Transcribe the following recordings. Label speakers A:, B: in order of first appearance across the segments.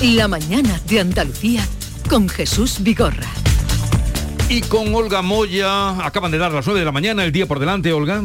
A: La mañana de Andalucía con Jesús Vigorra.
B: Y con Olga Moya, acaban de dar las 9 de la mañana, el día por delante, Olga.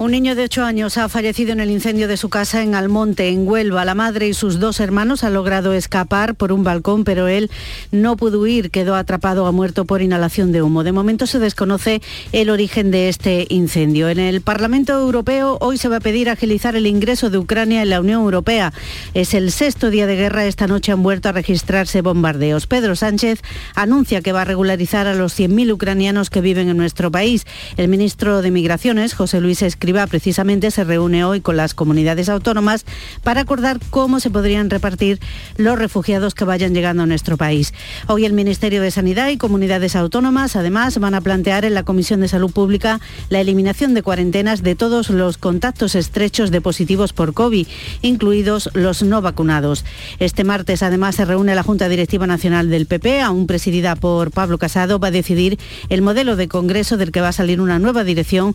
C: Un niño de 8 años ha fallecido en el incendio de su casa en Almonte, en Huelva. La madre y sus dos hermanos han logrado escapar por un balcón, pero él no pudo huir, quedó atrapado a muerto por inhalación de humo. De momento se desconoce el origen de este incendio. En el Parlamento Europeo hoy se va a pedir agilizar el ingreso de Ucrania en la Unión Europea. Es el sexto día de guerra. Esta noche han vuelto a registrarse bombardeos. Pedro Sánchez anuncia que va a regularizar a los 100.000 ucranianos que viven en nuestro país. El ministro de Migraciones, José Luis Escribá, precisamente se reúne hoy con las comunidades autónomas para acordar cómo se podrían repartir los refugiados que vayan llegando a nuestro país. Hoy el Ministerio de Sanidad y comunidades autónomas además van a plantear en la Comisión de Salud Pública la eliminación de cuarentenas de todos los contactos estrechos de positivos por COVID, incluidos los no vacunados. Este martes además se reúne la Junta Directiva Nacional del PP, aún presidida por Pablo Casado, va a decidir el modelo de Congreso del que va a salir una nueva dirección,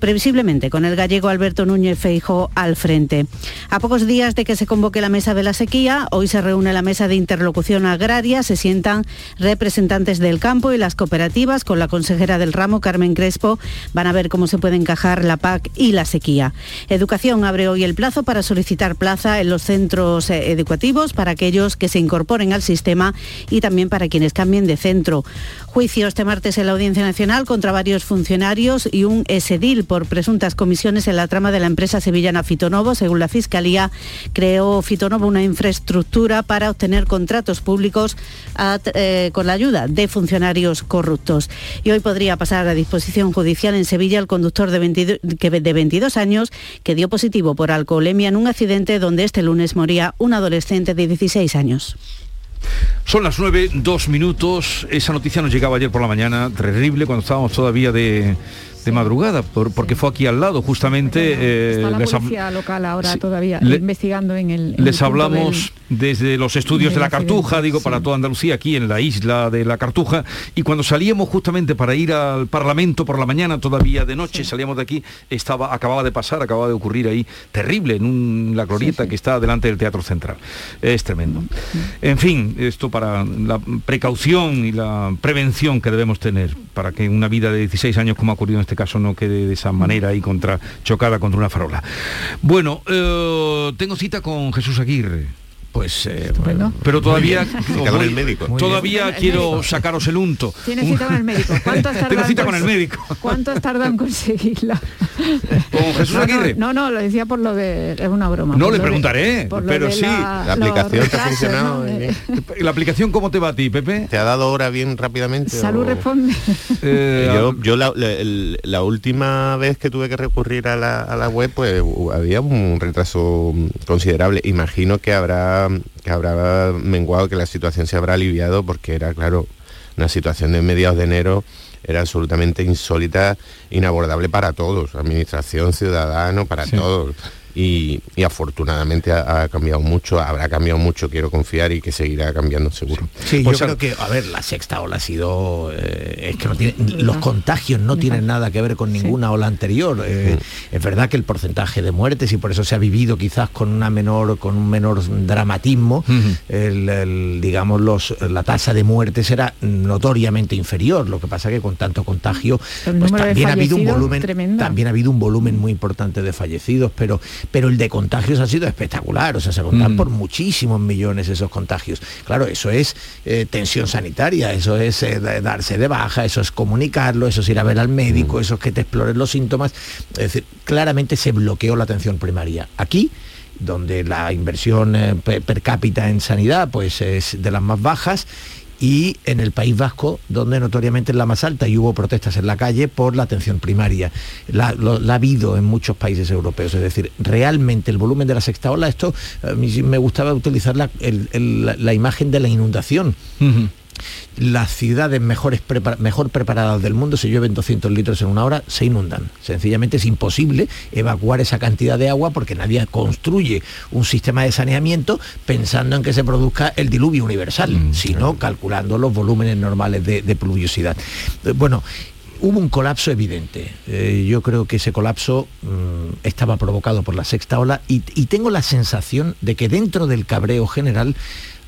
C: previsiblemente con el gallego Alberto Núñez Feijo al frente. A pocos días de que se convoque la mesa de la sequía, hoy se reúne la mesa de interlocución agraria, se sientan representantes del campo y las cooperativas con la consejera del ramo, Carmen Crespo, van a ver cómo se puede encajar la PAC y la sequía. Educación abre hoy el plazo para solicitar plaza en los centros eh, educativos para aquellos que se incorporen al sistema y también para quienes cambien de centro. Juicio este martes en la Audiencia Nacional contra varios funcionarios y un esedil por presuntas comisiones en la trama de la empresa sevillana Fitonovo. Según la Fiscalía, creó Fitonovo una infraestructura para obtener contratos públicos eh, con la ayuda de funcionarios corruptos. Y hoy podría pasar a disposición judicial en Sevilla el conductor de 22, de 22 años que dio positivo por alcoholemia en un accidente donde este lunes moría un adolescente de 16 años.
B: Son las 9, dos minutos. Esa noticia nos llegaba ayer por la mañana, terrible, cuando estábamos todavía de de madrugada, porque fue aquí al lado, justamente.
D: Eh, la policía local ahora todavía investigando en el.
B: les hablamos desde los estudios de la Cartuja, digo, para toda Andalucía, aquí en la isla de la Cartuja, y cuando salíamos justamente para ir al Parlamento por la mañana, todavía de noche, salíamos de aquí, estaba, acababa de pasar, acababa de ocurrir ahí, terrible, en la glorieta que está delante del Teatro Central. Es tremendo. En fin, esto para la precaución y la prevención que debemos tener para que una vida de 16 años, como ha ocurrido en este caso, no quede de esa manera y contra, chocada contra una farola. Bueno, eh, tengo cita con Jesús Aguirre. Pues, eh, pero todavía, todavía quiero sacaros el unto.
D: Tiene cita con el médico. ¿Cuánto has
B: tardado cita con el médico.
D: ¿Cuánto has tardado en conseguirla?
B: ¿Con Jesús
D: no,
B: Aguirre?
D: No, no, lo decía por lo de... Es una broma.
B: No, le preguntaré, pero sí.
E: La, aplicación te ha funcionado.
B: Eh. ¿La aplicación cómo te va a ti, Pepe?
E: ¿Te ha dado hora bien rápidamente?
D: Salud responde.
E: Eh, yo, la, última vez que tuve que recurrir a la, a la web, pues había un retraso considerable. Imagino que habrá que habrá menguado, que la situación se habrá aliviado porque era, claro, una situación de mediados de enero era absolutamente insólita, inabordable para todos, administración, ciudadano, para todos y, afortunadamente ha, cambiado mucho, habrá cambiado mucho, quiero confiar y que seguirá cambiando seguro.
F: Sí, pues yo creo que, a ver, la sexta ola ha sido, eh, es que no tiene, los contagios no tienen nada que ver con ninguna ola anterior. Eh, es verdad que el porcentaje de muertes y por eso se ha vivido quizás con una menor, con un menor dramatismo, el, digamos los, la tasa de muertes era notoriamente inferior. Lo que pasa que con tanto contagio, pues también ha habido un volumen, también ha habido un volumen muy importante de fallecidos, pero pero el de contagios ha sido espectacular, o sea, se contan mm. por muchísimos millones esos contagios. Claro, eso es eh, tensión sanitaria, eso es eh, darse de baja, eso es comunicarlo, eso es ir a ver al médico, mm. eso es que te exploren los síntomas. Es decir, claramente se bloqueó la atención primaria. Aquí donde la inversión eh, per cápita en sanidad pues es de las más bajas y en el País Vasco, donde notoriamente es la más alta y hubo protestas en la calle por la atención primaria. La, ha habido en muchos países europeos, es decir, realmente el volumen de la sexta ola, esto a mí me gustaba utilizar la, la imagen de la inundación las ciudades mejores mejor preparadas del mundo, se llueven 200 litros en una hora, se inundan. Sencillamente es imposible evacuar esa cantidad de agua porque nadie construye un sistema de saneamiento pensando en que se produzca el diluvio universal, mm, sino calculando los volúmenes normales de, pluviosidad. Eh, bueno, hubo un colapso evidente. Eh, yo creo que ese colapso mm, estaba provocado por la sexta ola y, tengo la sensación de que dentro del cabreo general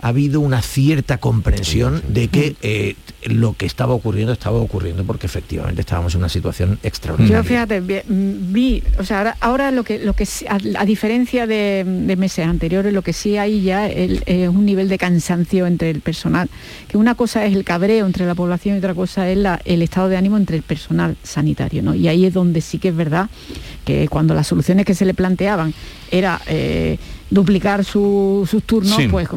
F: ha habido una cierta comprensión de que eh, lo que estaba ocurriendo estaba ocurriendo porque efectivamente estábamos en una situación extraordinaria.
D: Yo fíjate, vi, o sea, ahora, lo que, lo que a, diferencia de, meses anteriores, lo que sí hay ya es un nivel de cansancio entre el personal, que una cosa es el cabreo entre la población y otra cosa es el estado de ánimo entre el personal sanitario, ¿no? Y ahí es donde sí que es verdad que cuando las soluciones que se le planteaban era eh, duplicar sus turnos, pues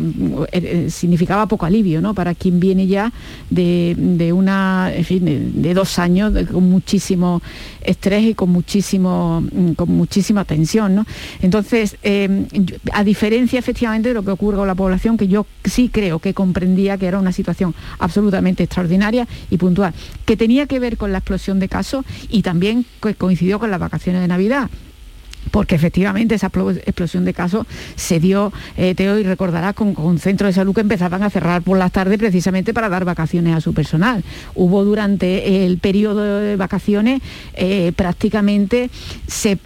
D: eh, eh, significaba poco alivio, ¿no? Para quien viene ya de, una, en fin, de, dos años con muchísimo estrés y con muchísimo, mm, con muchísima tensión, ¿no? Entonces, a diferencia efectivamente de lo que ocurre con la población, que yo sí creo que comprendía que era una situación absolutamente extraordinaria y puntual, que tenía que ver con la explosión de casos y también coincidió con las vacaciones de Navidad porque efectivamente esa explosión de casos se dio, eh, Teo, y recordarás, con, con centros de salud que empezaban a cerrar por las tardes precisamente para dar vacaciones a su personal. Hubo durante el periodo de vacaciones eh, prácticamente se,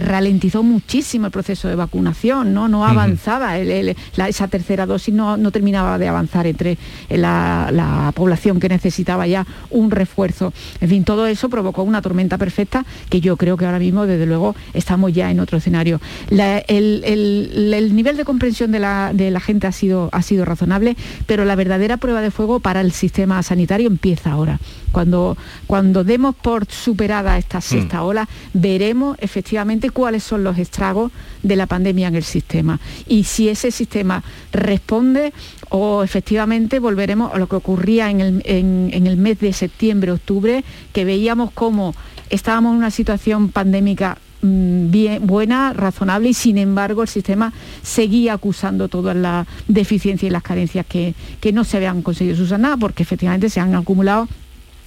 D: ralentizó muchísimo el proceso de vacunación, no, no avanzaba, esa tercera dosis no, terminaba de avanzar entre la, la población que necesitaba ya un refuerzo. En fin, todo eso provocó una tormenta perfecta que yo creo que ahora mismo, desde luego, estamos ya en otro escenario. el, nivel de comprensión de la, gente ha sido, ha sido razonable, pero la verdadera prueba de fuego para el sistema sanitario empieza ahora. Cuando, cuando demos por superada esta hmm. sexta ola, veremos efectivamente cuáles son los estragos de la pandemia en el sistema. Y si ese sistema responde o efectivamente volveremos a lo que ocurría en el, en el mes de septiembre, octubre, que veíamos cómo estábamos en una situación pandémica bien, buena, razonable y sin embargo el sistema seguía acusando todas las deficiencias y las carencias que, no se habían conseguido subsanar porque efectivamente se han acumulado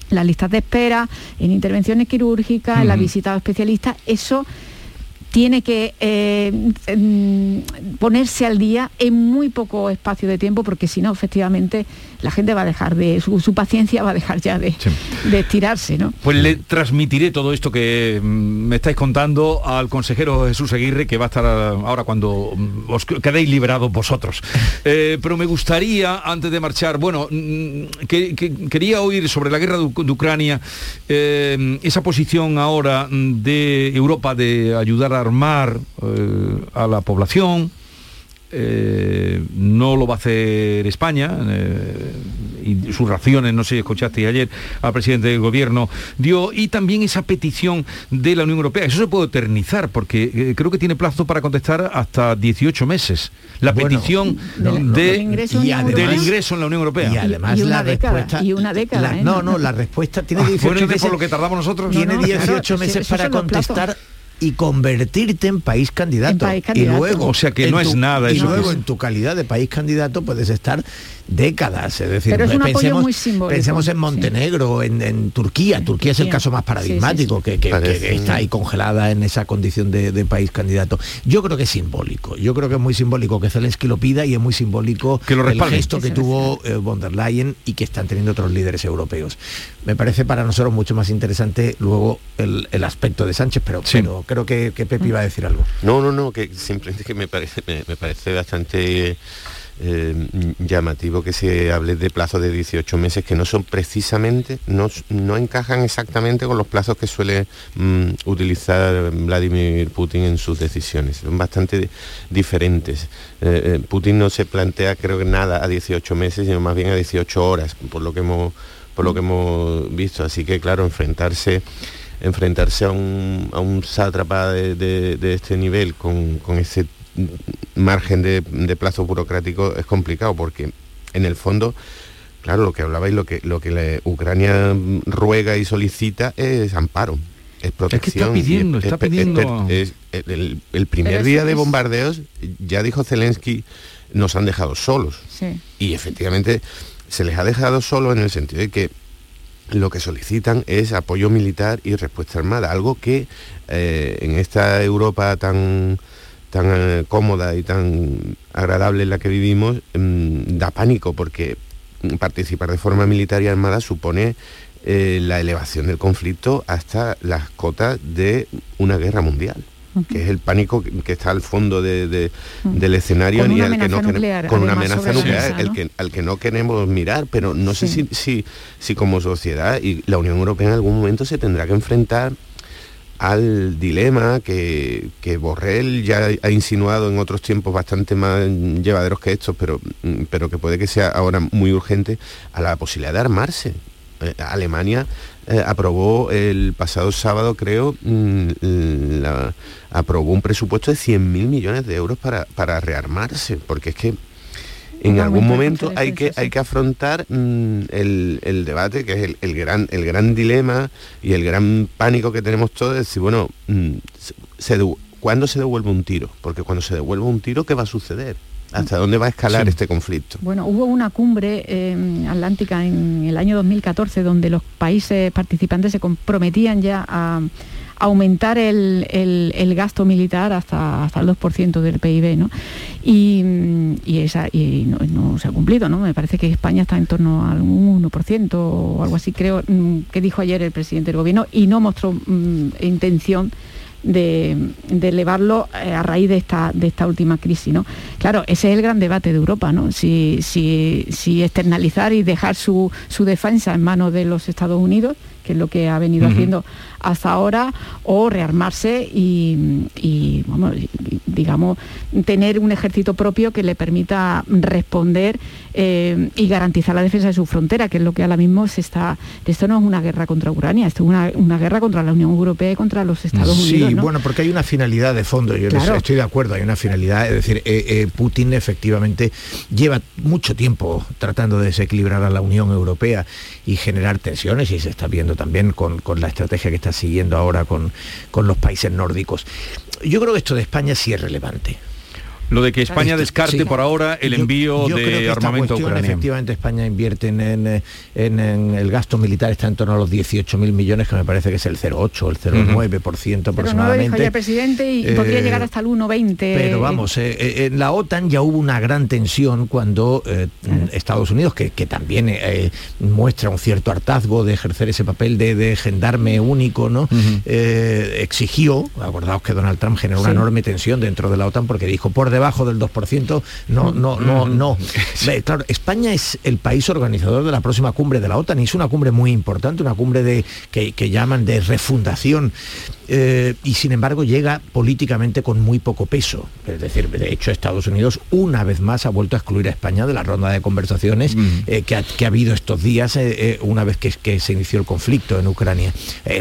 D: las listas de espera, en intervenciones quirúrgicas, en la visita a especialistas, eso tiene que eh, mm, ponerse al día en muy poco espacio de tiempo porque si no, efectivamente, la gente va a dejar de, su, paciencia va a dejar ya de, estirarse. ¿no?
B: Pues le transmitiré todo esto que mm, me estáis contando al consejero Jesús Aguirre, que va a estar ahora cuando mm, os quedéis liberados vosotros. Eh, pero me gustaría, antes de marchar, bueno, que, quería oír sobre la guerra de, Ucrania, eh, esa posición ahora de Europa de ayudar a armar eh, a la población, eh, no lo va a hacer España eh, y sus raciones, no sé si escuchaste ayer al presidente del gobierno, dio y también esa petición de la Unión Europea. Eso se puede eternizar porque creo que tiene plazo para contestar hasta 18 meses. La petición del ingreso en la Unión Europea.
F: Y además
D: una
F: la
D: década,
F: respuesta...
D: Y una década.
F: no, no, la respuesta tiene 18 meses...
B: por lo que tardamos nosotros.
F: Tiene 18 meses para contestar y convertirte en país candidato.
D: Y
B: luego, o sea que no es nada.
F: Y luego en tu calidad de país candidato puedes estar décadas. Es decir, pensemos, en Montenegro, en, Turquía. Turquía es el caso más paradigmático, que, está ahí congelada en esa condición de, país candidato. Yo creo que es simbólico. Yo creo que es muy simbólico que Zelensky lo pida y es muy simbólico
B: que lo
F: el gesto que tuvo eh, von der Leyen y que están teniendo otros líderes europeos. Me parece para nosotros mucho más interesante luego el, aspecto de Sánchez, pero, creo que, que Pepe iba a decir algo.
E: No, no, no, que simplemente que me parece, me parece bastante eh, llamativo que se hable de plazos de 18 meses que no son precisamente, no, no encajan exactamente con los plazos que suele mm, utilizar Vladimir Putin en sus decisiones. Son bastante diferentes. Eh, eh, Putin no se plantea, creo que nada a 18 meses, sino más bien a 18 horas, por lo que hemos, por lo que hemos visto. Así que, claro, enfrentarse enfrentarse a un, a un sátrapa de, este nivel con, con ese margen de, plazo burocrático es complicado porque en el fondo claro lo que hablabais lo que lo que Ucrania ruega y solicita es amparo es protección.
B: está pidiendo,
E: el, primer día de bombardeos, ya dijo Zelensky, nos han dejado solos. Y efectivamente se les ha dejado solos en el sentido de que lo que solicitan es apoyo militar y respuesta armada, algo que eh, en esta Europa tan tan eh, cómoda y tan agradable en la que vivimos, mm, da pánico porque participar de forma militar y armada supone eh, la elevación del conflicto hasta las cotas de una guerra mundial. que es el pánico que, está al fondo de, del escenario
D: y
E: al
D: que
E: no
D: nuclear,
E: con una amenaza nuclear el que, al que no queremos mirar, pero no sé si, si, si como sociedad y la Unión Europea en algún momento se tendrá que enfrentar al dilema que, que, Borrell ya ha insinuado en otros tiempos bastante más llevaderos que estos, pero, pero que puede que sea ahora muy urgente, a la posibilidad de armarse. Eh, Alemania eh, aprobó el pasado sábado, creo, mm, aprobó un presupuesto de 100.000 millones de euros para, para rearmarse, porque es que en algún momento hay que, hay que afrontar mm, el, debate, que es el, gran, el gran dilema y el gran pánico que tenemos todos, de decir, bueno, mm, ¿cuándo se devuelve un tiro? Porque cuando se devuelve un tiro, ¿qué va a suceder? ¿Hasta dónde va a escalar este conflicto?
D: Bueno, hubo una cumbre eh, atlántica en el año 2014 donde los países participantes se comprometían ya a aumentar el, gasto militar hasta, hasta el 2% del PIB, ¿no? Y, esa, y no, se ha cumplido, ¿no? Me parece que España está en torno al 1% o algo así, creo, mm, que dijo ayer el presidente del gobierno, y no mostró mm, intención de, elevarlo eh, a raíz de esta, de esta última crisis. ¿no? Claro, ese es el gran debate de Europa, ¿no? si, si, si externalizar y dejar su, su defensa en manos de los Estados Unidos que es lo que ha venido haciendo hasta ahora, o rearmarse y, digamos, tener un ejército propio que le permita responder eh, y garantizar la defensa de su frontera, que es lo que ahora mismo se está... Esto no es una guerra contra Ucrania, esto es una, guerra contra la Unión Europea y contra los Estados Unidos.
F: Sí, bueno, porque hay una finalidad de fondo, yo estoy de acuerdo, hay una finalidad, es decir, eh, eh, Putin efectivamente lleva mucho tiempo tratando de desequilibrar a la Unión Europea y generar tensiones y se está viendo también con, la estrategia que está siguiendo ahora con, con los países nórdicos. Yo creo que esto de España sí es relevante.
B: Lo de que España descarte por ahora el envío de armamento ucraniano.
F: Efectivamente, España invierte en, el gasto militar, está en torno a los 18.000 millones, que me parece que es el 0,8 o el 0,9% aproximadamente. Pero no lo dijo
D: el presidente y podría llegar hasta el 1,20.
F: Pero vamos, eh, eh, en la OTAN ya hubo una gran tensión cuando eh, Estados Unidos, que, también muestra un cierto hartazgo de ejercer ese papel de, gendarme único, ¿no? exigió, acordaos que Donald Trump generó una enorme tensión dentro de la OTAN porque dijo, por debajo del 2%, no, no, no, no. Claro, España es el país organizador de la próxima cumbre de la OTAN y es una cumbre muy importante, una cumbre de, que, llaman de refundación. Eh, y sin embargo llega políticamente con muy poco peso. Es decir, de hecho Estados Unidos una vez más ha vuelto a excluir a España de la ronda de conversaciones eh, que, ha, habido estos días eh, una vez que, que, se inició el conflicto en Ucrania,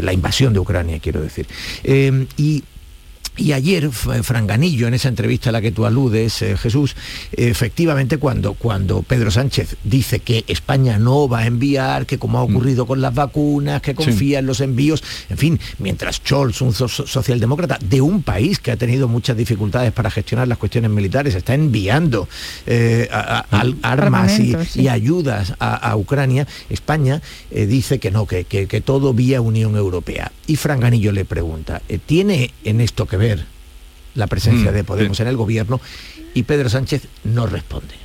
F: la invasión de Ucrania quiero decir. y y ayer, Franganillo, en esa entrevista a la que tú aludes, eh, Jesús, efectivamente cuando, cuando Pedro Sánchez dice que España no va a enviar, que como ha mm. ocurrido con las vacunas, que confía en los envíos, en fin, mientras Scholz, un socialdemócrata de un país que ha tenido muchas dificultades para gestionar las cuestiones militares, está enviando eh, mm. armas y, ayudas a, Ucrania, España eh, dice que no, que, que, que, todo vía Unión Europea. Y Franganillo le pregunta, ¿tiene en esto que ver la presencia mm, de Podemos en el gobierno y Pedro Sánchez no responde.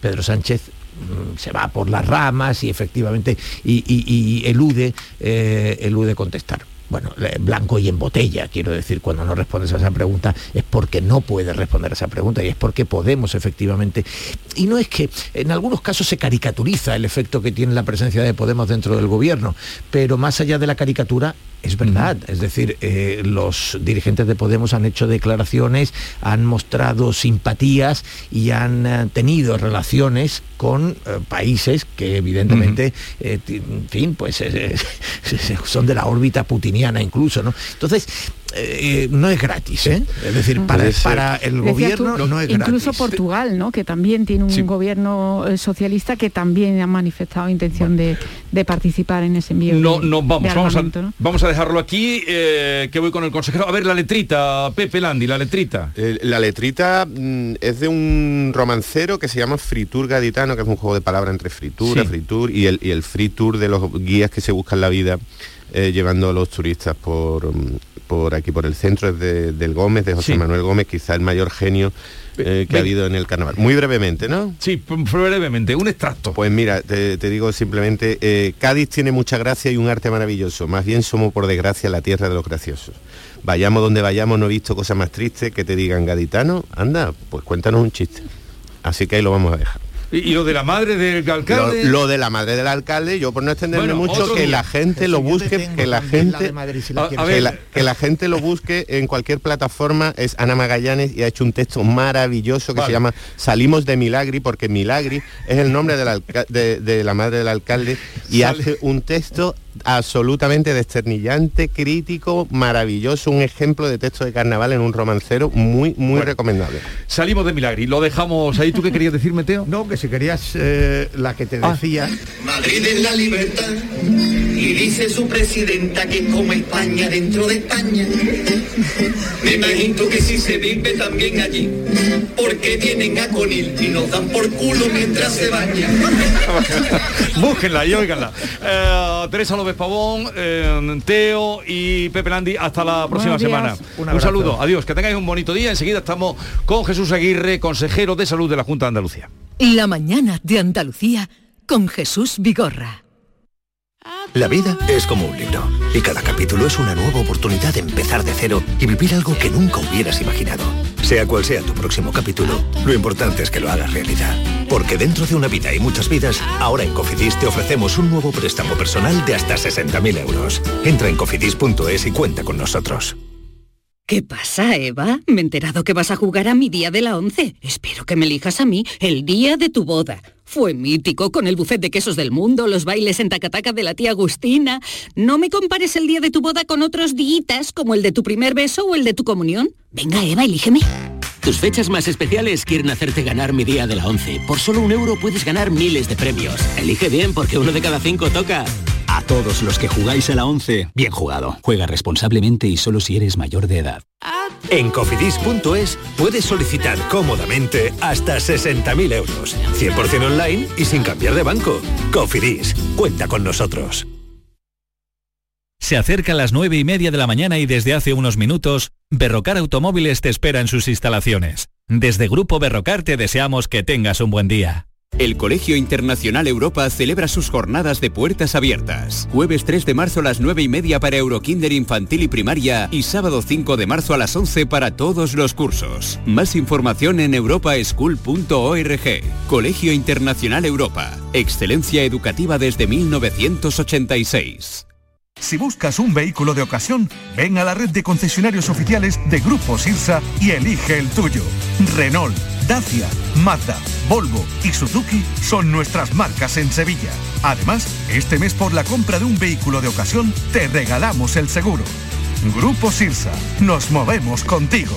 F: Pedro Sánchez mm, se va por las ramas y efectivamente y, elude, eh, elude contestar bueno, blanco y en botella, quiero decir, cuando no respondes a esa pregunta es porque no puedes responder a esa pregunta y es porque podemos efectivamente. Y no es que en algunos casos se caricaturiza el efecto que tiene la presencia de Podemos dentro del gobierno, pero más allá de la caricatura, es verdad, es decir, eh, los dirigentes de Podemos han hecho declaraciones, han mostrado simpatías y han eh, tenido relaciones con eh, países que evidentemente, en fin, pues son de la órbita incluso, ¿no? Entonces, eh, no es gratis, ¿eh? Es decir, para, el gobierno no es
D: gratis. Incluso Portugal, ¿no? Que también tiene un gobierno eh, socialista que también ha manifestado intención de, participar en ese envío.
B: No, no, vamos, vamos, a, vamos a dejarlo aquí, que voy con el consejero. A ver, la letrita, Pepe Landi, la letrita.
E: la letrita mm, es de un romancero que se llama Fritur Gaditano, que es un juego de palabras entre fritura, fritur y el, y el free tour de los guías que se buscan la vida. Llevando a los turistas por, mm, por aquí por el centro, de, del Gómez, de José
B: Sí.
E: Manuel Gómez, quizá el mayor genio eh, que
B: Ven.
E: ha habido en el carnaval. Muy brevemente, ¿no?
B: Sí, brevemente, un extracto.
E: Pues mira, te, te digo simplemente, eh, Cádiz tiene mucha gracia y un arte maravilloso. Más bien somos, por desgracia, la tierra de los graciosos. Vayamos donde vayamos, no he visto cosa más triste que te digan, gaditano, anda, pues cuéntanos un chiste. Así que ahí lo vamos a dejar.
B: Y, lo de la madre del alcalde.
E: lo de la madre del alcalde, yo por no extenderme
B: Bueno,
E: mucho, que
B: día.
E: la gente lo busque, que la gente...
F: de Madrid, si la
B: A-
F: quieres.
B: a ver,
E: que la, que la gente lo busque en cualquier plataforma es Ana Magallanes y ha hecho un texto maravilloso que
B: Vale.
E: se llama Salimos de Milagri porque Milagri es el nombre de, de la madre del alcalde y
B: Sale-
E: hace un texto absolutamente desternillante, crítico, maravilloso, un ejemplo de texto de carnaval en un romancero muy muy
B: Bueno.
E: recomendable.
B: Salimos de Milagri, lo dejamos ahí. ¿Tú qué querías decirme, Teo?
F: No, que si querías eh, la que te
B: Ah.
F: decía,
G: Madrid es la libertad y dice su presidenta que es como España dentro de España. Me imagino que si se vive también allí, porque vienen a Conil y nos dan por culo mientras se bañan.
B: Búsquenla y óiganla. Eh, Teresa López Pavón, eh, Teo y Pepe Landi, hasta la próxima semana.
F: Un
B: Un, saludo, adiós, que tengáis un bonito día. Enseguida estamos con Jesús Aguirre, consejero de salud de la Junta de Andalucía.
A: La mañana de Andalucía con Jesús Vigorra.
H: La vida es como un libro y cada capítulo es una nueva oportunidad de empezar de cero y vivir algo que nunca hubieras imaginado. Sea cual sea tu próximo capítulo, lo importante es que lo hagas realidad. Porque dentro de una vida y muchas vidas, ahora en Cofidis te ofrecemos un nuevo préstamo personal de hasta 60.000 euros. Entra en cofidis.es y cuenta con nosotros.
I: ¿Qué pasa, Eva? Me he enterado que vas a jugar a mi día de la once. Espero que me elijas a mí el día de tu boda. Fue mítico con el buffet de quesos del mundo, los bailes en tacataca de la tía Agustina. No me compares el día de tu boda con otros días como el de tu primer beso o el de tu comunión. Venga, Eva, elígeme.
J: Tus fechas más especiales quieren hacerte ganar mi día de la 11. Por solo un euro puedes ganar miles de premios. Elige bien porque uno de cada cinco toca. A todos los que jugáis a la 11, bien jugado. Juega responsablemente y solo si eres mayor de edad.
H: En cofidis.es puedes solicitar cómodamente hasta 60.000 euros. 100% online y sin cambiar de banco. Cofidis, cuenta con nosotros.
K: Se acerca a las nueve y media de la mañana y desde hace unos minutos, Berrocar Automóviles te espera en sus instalaciones. Desde Grupo Berrocar te deseamos que tengas un buen día.
L: El Colegio Internacional Europa celebra sus jornadas de puertas abiertas. Jueves 3 de marzo a las 9 y media para Eurokinder infantil y primaria y sábado 5 de marzo a las 11 para todos los cursos. Más información en europaschool.org. Colegio Internacional Europa. Excelencia educativa desde 1986.
M: Si buscas un vehículo de ocasión, ven a la red de concesionarios oficiales de Grupo Sirsa y elige el tuyo. Renault, Dacia, Mazda, Volvo y Suzuki son nuestras marcas en Sevilla. Además, este mes por la compra de un vehículo de ocasión te regalamos el seguro. Grupo Sirsa, nos movemos contigo.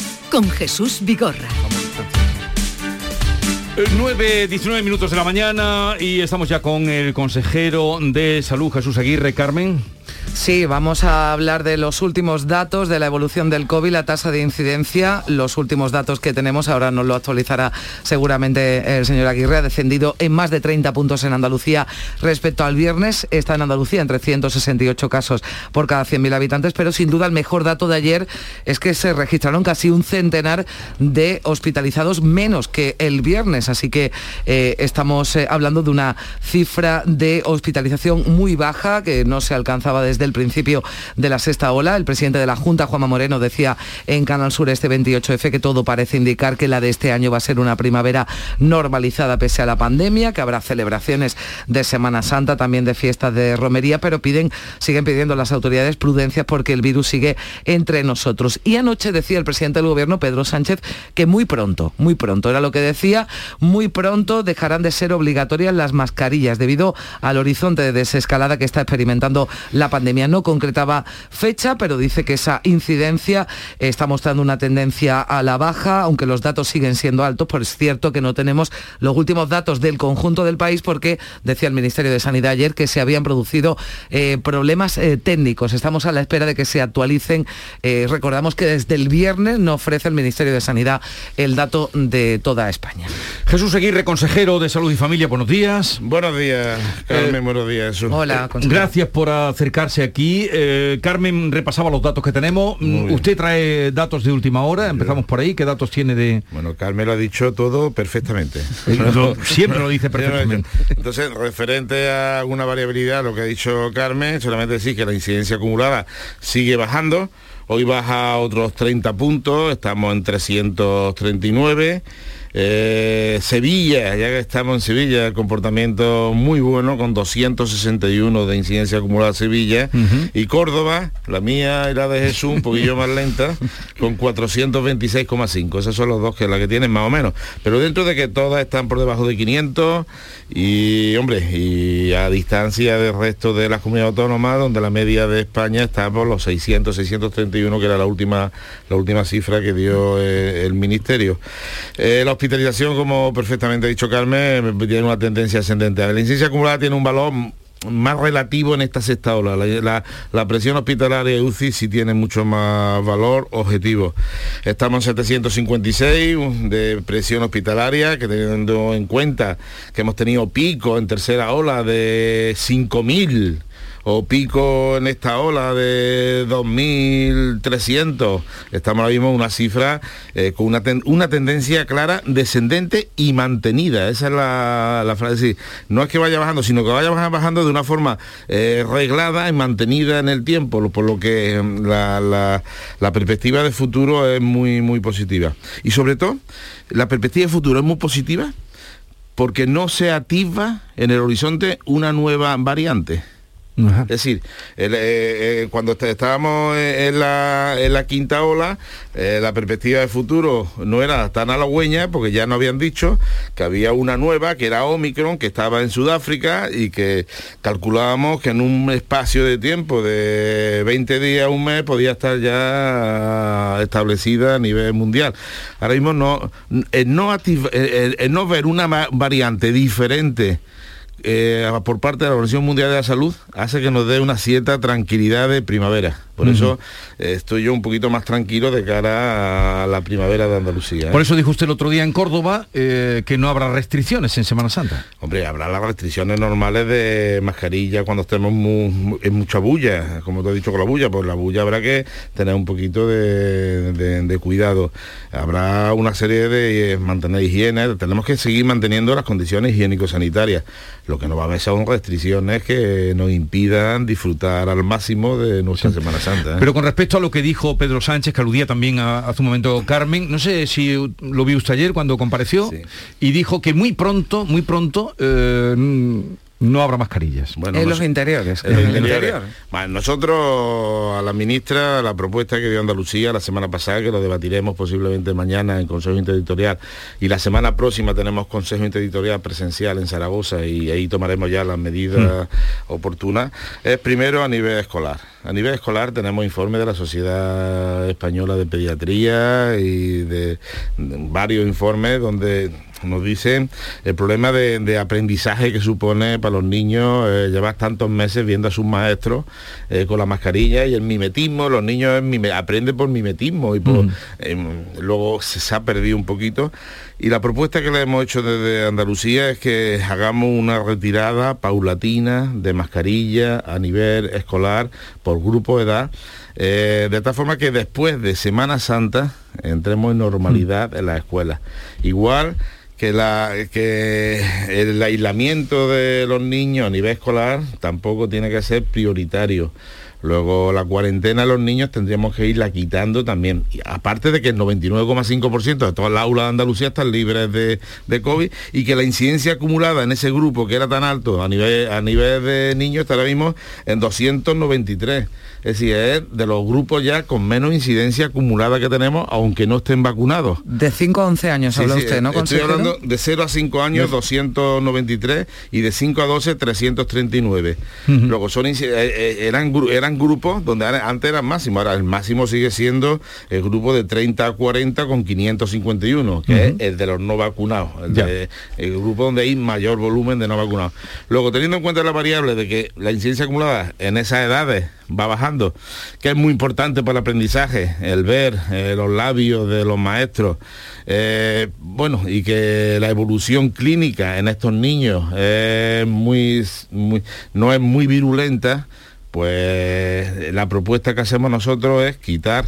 A: con Jesús Vigorra.
B: 9, 19 minutos de la mañana y estamos ya con el consejero de salud Jesús Aguirre, Carmen.
N: Sí, vamos a hablar de los últimos datos de la evolución del COVID, la tasa de incidencia, los últimos datos que tenemos, ahora nos lo actualizará seguramente el señor Aguirre, ha descendido en más de 30 puntos en Andalucía respecto al viernes, está en Andalucía en 368 casos por cada 100.000 habitantes, pero sin duda el mejor dato de ayer es que se registraron casi un centenar de hospitalizados menos que el viernes, así que eh, estamos eh, hablando de una cifra de hospitalización muy baja que no se alcanza amenazaba desde el principio de la sexta ola. El presidente de la Junta, Juanma Moreno, decía en Canal Sur este 28F que todo parece indicar que la de este año va a ser una primavera normalizada pese a la pandemia, que habrá celebraciones de Semana Santa, también de fiestas de romería, pero piden, siguen pidiendo las autoridades prudencias porque el virus sigue entre nosotros. Y anoche decía el presidente del gobierno, Pedro Sánchez, que muy pronto, muy pronto, era lo que decía, muy pronto dejarán de ser obligatorias las mascarillas debido al horizonte de desescalada que está experimentando la pandemia. No concretaba fecha, pero dice que esa incidencia está mostrando una tendencia a la baja, aunque los datos siguen siendo altos, pues es cierto que no tenemos los últimos datos del conjunto del país porque decía el Ministerio de Sanidad ayer que se habían producido eh, problemas eh, técnicos. Estamos a la espera de que se actualicen. Eh, recordamos que desde el viernes no ofrece el Ministerio de Sanidad el dato de toda España.
B: Jesús Aguirre, consejero de Salud y Familia, buenos días.
O: Buenos días, Carmen, buenos días. Jesús.
N: Hola,
B: Gracias por acercarse aquí. Carmen repasaba los datos que tenemos. Usted trae datos de última hora. Empezamos por ahí. ¿Qué datos tiene de...?
O: Bueno, Carmen lo ha dicho todo perfectamente.
B: siempre lo dice perfectamente.
O: Entonces, referente a alguna variabilidad, lo que ha dicho Carmen, solamente decir que la incidencia acumulada sigue bajando. Hoy baja otros 30 puntos, estamos en 339. Eh, Sevilla, ya que estamos en Sevilla, el comportamiento muy bueno con 261 de incidencia acumulada Sevilla y Córdoba, la mía y la de Jesús, un poquillo más lenta, con 426,5. Esos son los dos que la que tienen más o menos. Pero dentro de que todas están por debajo de 500 y, hombre, y a distancia del resto de las comunidades autónomas, donde la media de España está por los 600, 631, que era la última, la última cifra que dio eh, el Ministerio. Eh, hospitalización, como perfectamente ha dicho Carmen, tiene una tendencia ascendente. La incidencia acumulada tiene un valor más relativo en esta sexta ola. La, presión hospitalaria UCI sí tiene mucho más valor objetivo. Estamos en 756 de presión hospitalaria, que teniendo en cuenta que hemos tenido pico en tercera ola de 5.000 o pico en esta ola de 2.300. Estamos ahora mismo en una cifra eh, con una, una, tendencia clara descendente y mantenida. Esa es la, frase. No es que vaya bajando, sino que vaya bajando de una forma eh, reglada y mantenida en el tiempo, por lo que mm, la, la perspectiva de futuro es muy, muy positiva. Y sobre todo, la perspectiva de futuro es muy positiva porque no se activa en el horizonte una nueva variante. Es decir, eh, eh, cuando estábamos en la, quinta ola, eh, la perspectiva de futuro no era tan halagüeña, porque ya nos habían dicho que había una nueva, que era Omicron, que estaba en Sudáfrica y que calculábamos que en un espacio de tiempo de 20 días, un mes, podía estar ya establecida a nivel mundial. Ahora mismo no, no, no ver una variante diferente eh, por parte de la Organización Mundial de la Salud hace que nos dé una cierta tranquilidad de primavera. Por eso eh, estoy yo un poquito más tranquilo de cara a la primavera de Andalucía.
B: ¿eh? Por eso dijo usted el otro día en Córdoba que no habrá restricciones en Semana Santa.
O: Hombre, habrá las restricciones normales de mascarilla cuando estemos en mucha bulla, como te he dicho con la bulla, pues la bulla habrá que tener un poquito de, cuidado. Habrá una serie de mantener higiene, tenemos que seguir manteniendo las condiciones higiénico-sanitarias lo que no va a haber son restricciones que nos impidan disfrutar al máximo de nuestra Semana Santa.
B: ¿eh? Pero con respecto a lo que dijo Pedro Sánchez, que aludía también hace un momento Carmen, no sé si lo vio usted ayer cuando compareció, y dijo que muy pronto, muy pronto, eh, no habrá mascarillas.
N: Bueno, en los interiores.
O: nosotros a la ministra, la propuesta que dio Andalucía la semana pasada, que lo debatiremos posiblemente mañana en Consejo Intereditorial, y la semana próxima tenemos Consejo Intereditorial presencial en Zaragoza y ahí tomaremos ya las medidas hmm. oportunas, es primero a nivel escolar. A nivel escolar tenemos informes de la Sociedad Española de Pediatría y de varios informes donde nos dicen el problema de, aprendizaje que supone para los niños eh, llevar tantos meses viendo a sus maestros eh, con la mascarilla y el mimetismo, los niños aprenden por mimetismo y por, mm. em, luego se, ha perdido un poquito. Y la propuesta que le hemos hecho desde Andalucía es que hagamos una retirada paulatina de mascarilla a nivel escolar por grupo de edad, eh, de tal forma que después de Semana Santa entremos en normalidad mm. en la escuela. Igual que, la, que el aislamiento de los niños a nivel escolar tampoco tiene que ser prioritario. Luego la cuarentena de los niños tendríamos que irla quitando también. Y aparte de que el 99,5% de todas las aulas de Andalucía están libres de, de, COVID y que la incidencia acumulada en ese grupo que era tan alto a nivel, a nivel de niños está ahora mismo en 293. Es decir, es de los grupos ya con menos incidencia acumulada que tenemos, aunque no estén vacunados.
N: De 5 a 11 años habla usted, ¿no?
O: Estoy hablando de 0 a 5 años, 293, y de 5 a 12, 339. Luego son, eran, eran grupos donde antes eran máximo, ahora el máximo sigue siendo el grupo de 30 a 40 con 551, que es el de los no vacunados, el, el grupo donde hay mayor volumen de no vacunados. Luego, teniendo en cuenta la variable de que la incidencia acumulada en esas edades va bajando, que es muy importante para el aprendizaje, el ver eh, los labios de los maestros, eh, bueno, y que la evolución clínica en estos niños es muy, muy, no es muy virulenta, pues la propuesta que hacemos nosotros es quitar